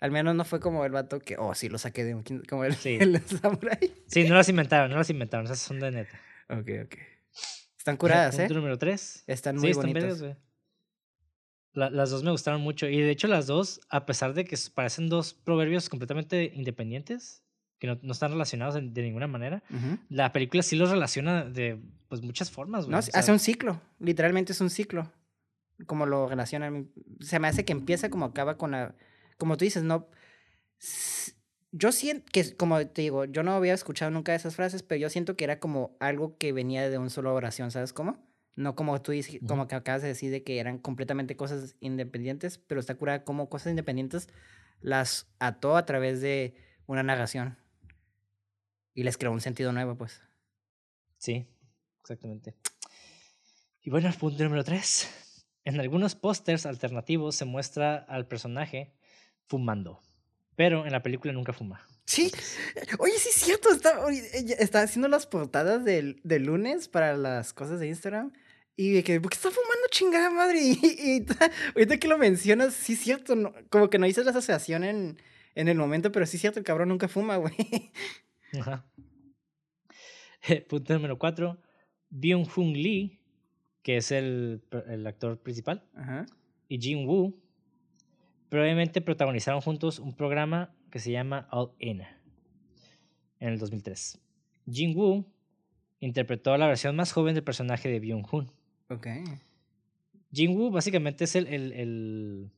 al menos no fue como el vato que, oh, sí, lo saqué de un, como el, Sí. el samurai. Sí, no las inventaron, no las inventaron, esas son de neta. Ok, ok. Están curadas, ¿eh? Número tres. Están Sí, muy están bonitas. La- las dos me gustaron mucho. Y de hecho, las dos, a pesar de que parecen dos proverbios completamente independientes, que no, no están relacionados de ninguna manera, la película sí los relaciona de pues, muchas formas, güey. No, O sí, sea, hace un ciclo, literalmente es un ciclo. Como lo relacionan. Se me hace que empieza como acaba con la. Como tú dices, no. Yo siento que, como te digo, yo no había escuchado nunca esas frases, pero yo siento que era como algo que venía de una sola oración, ¿sabes cómo? No como tú dices, como que acabas de decir de que eran completamente cosas independientes, pero está curada como cosas independientes las ató a través de una narración. Y les creó un sentido nuevo, pues. Sí, exactamente. Y bueno, el punto número tres. En algunos pósters alternativos se muestra al personaje fumando, pero en la película nunca fuma. Sí, oye, sí es cierto, está, está haciendo las portadas del, del lunes para las cosas de Instagram. Y de que, ¿por qué está fumando chingada madre? Y, y ta- ahorita que lo mencionas, sí es cierto, no- como que no hice la asociación en, en el momento, pero sí es cierto, el cabrón nunca fuma, güey. Ajá. Punto número 4. Byung-Hun Lee, que es el, el actor principal, Ajá. y Jin Woo, probablemente protagonizaron juntos un programa que se llama All In en el 2003. Jin Woo interpretó la versión más joven del personaje de Byung-Hun. Ok. Jin Woo básicamente es el, el, el,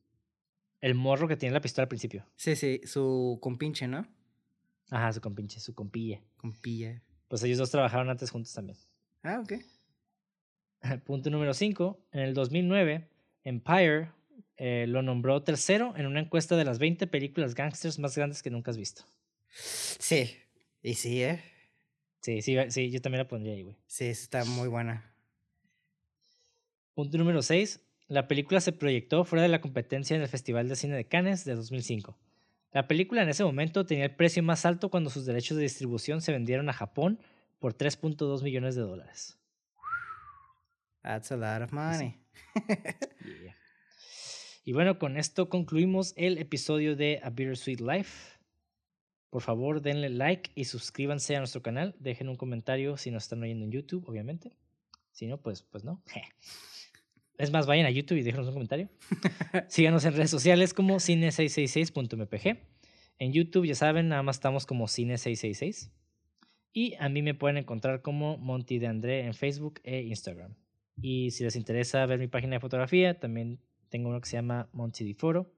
el morro que tiene la pistola al principio. Sí, sí, su compinche, ¿no? Ajá, su compinche, su compilla. Compilla. Pues ellos dos trabajaron antes juntos también. Ah, ok. Punto número 5. En el 2009, Empire eh, lo nombró tercero en una encuesta de las 20 películas gangsters más grandes que nunca has visto. Sí, y sí, ¿eh? Sí, sí, sí, yo también la pondría ahí, güey. Sí, está muy buena. Punto número 6. La película se proyectó fuera de la competencia en el Festival de Cine de Cannes de 2005. La película en ese momento tenía el precio más alto cuando sus derechos de distribución se vendieron a Japón por 3.2 millones de dólares. That's a lot of money. Yeah. Y bueno, con esto concluimos el episodio de A Bittersweet Life. Por favor, denle like y suscríbanse a nuestro canal. Dejen un comentario si nos están oyendo en YouTube, obviamente. Si no, pues, pues no. Es más, vayan a YouTube y déjenos un comentario. Síganos en redes sociales como cine666.mpg. En YouTube, ya saben, nada más estamos como cine666. Y a mí me pueden encontrar como Monty de André en Facebook e Instagram. Y si les interesa ver mi página de fotografía, también tengo uno que se llama Monty Di Foro.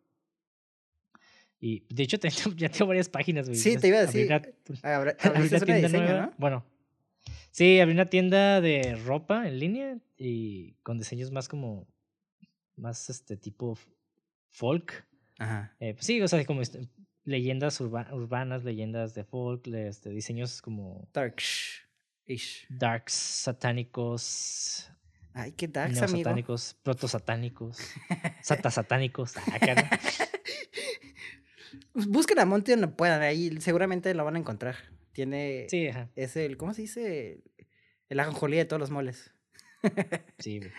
Y de hecho, ya tengo varias páginas. güey. Sí, te iba a decir. una- Abra- una tienda diseño, nueva. ¿no? Bueno, sí, abrí una tienda de ropa en línea y con diseños más como, más este tipo folk. Ajá. Eh, pues sí, o sea, como este, leyendas urba- urbanas, leyendas de folk, este, diseños como Dark-ish. darks, satánicos, Ay, qué darks, amigo. neosatánicos, protosatánicos, satasatánicos. Ah, acá, ¿no? Pues Busquen a Monty donde puedan, ahí seguramente lo van a encontrar. Tiene. Sí, ajá, Es el. ¿Cómo se dice? El ajonjolí de todos los moles. sí, güey.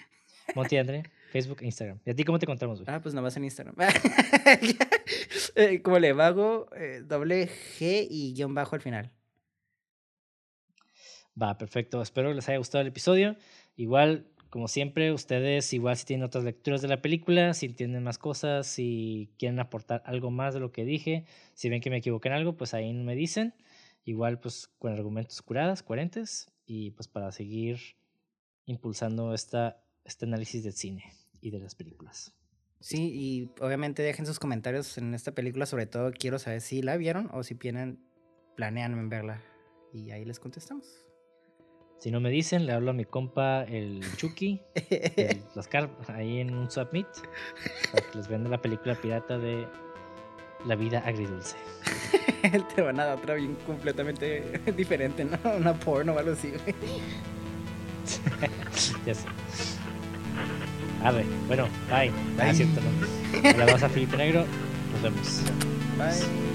Monty André, Facebook e Instagram. ¿Y a ti cómo te encontramos, güey? Ah, pues nomás en Instagram. Eh, Como le vago, eh, doble G y guion bajo al final. Va, perfecto. Espero les haya gustado el episodio. Igual, como siempre, ustedes, igual si tienen otras lecturas de la película, si entienden más cosas, si quieren aportar algo más de lo que dije, si ven que me equivoqué en algo, pues ahí me dicen. Igual, pues con argumentos curadas, coherentes, y pues para seguir impulsando esta, este análisis del cine y de las películas. Sí, y obviamente dejen sus comentarios en esta película. Sobre todo quiero saber si la vieron o si planean, planean verla. Y ahí les contestamos. Si no me dicen, le hablo a mi compa el Chucky, el Lascar, ahí en un submit, para que les venda la película pirata de La vida agridulce. Él te van a dar otra bien completamente diferente, ¿no? Una porno o algo así, ya sé. Arre, bueno, bye. Bye. Ah, cierto, no. La vas a Felipe Negro. Nos vemos. Bye.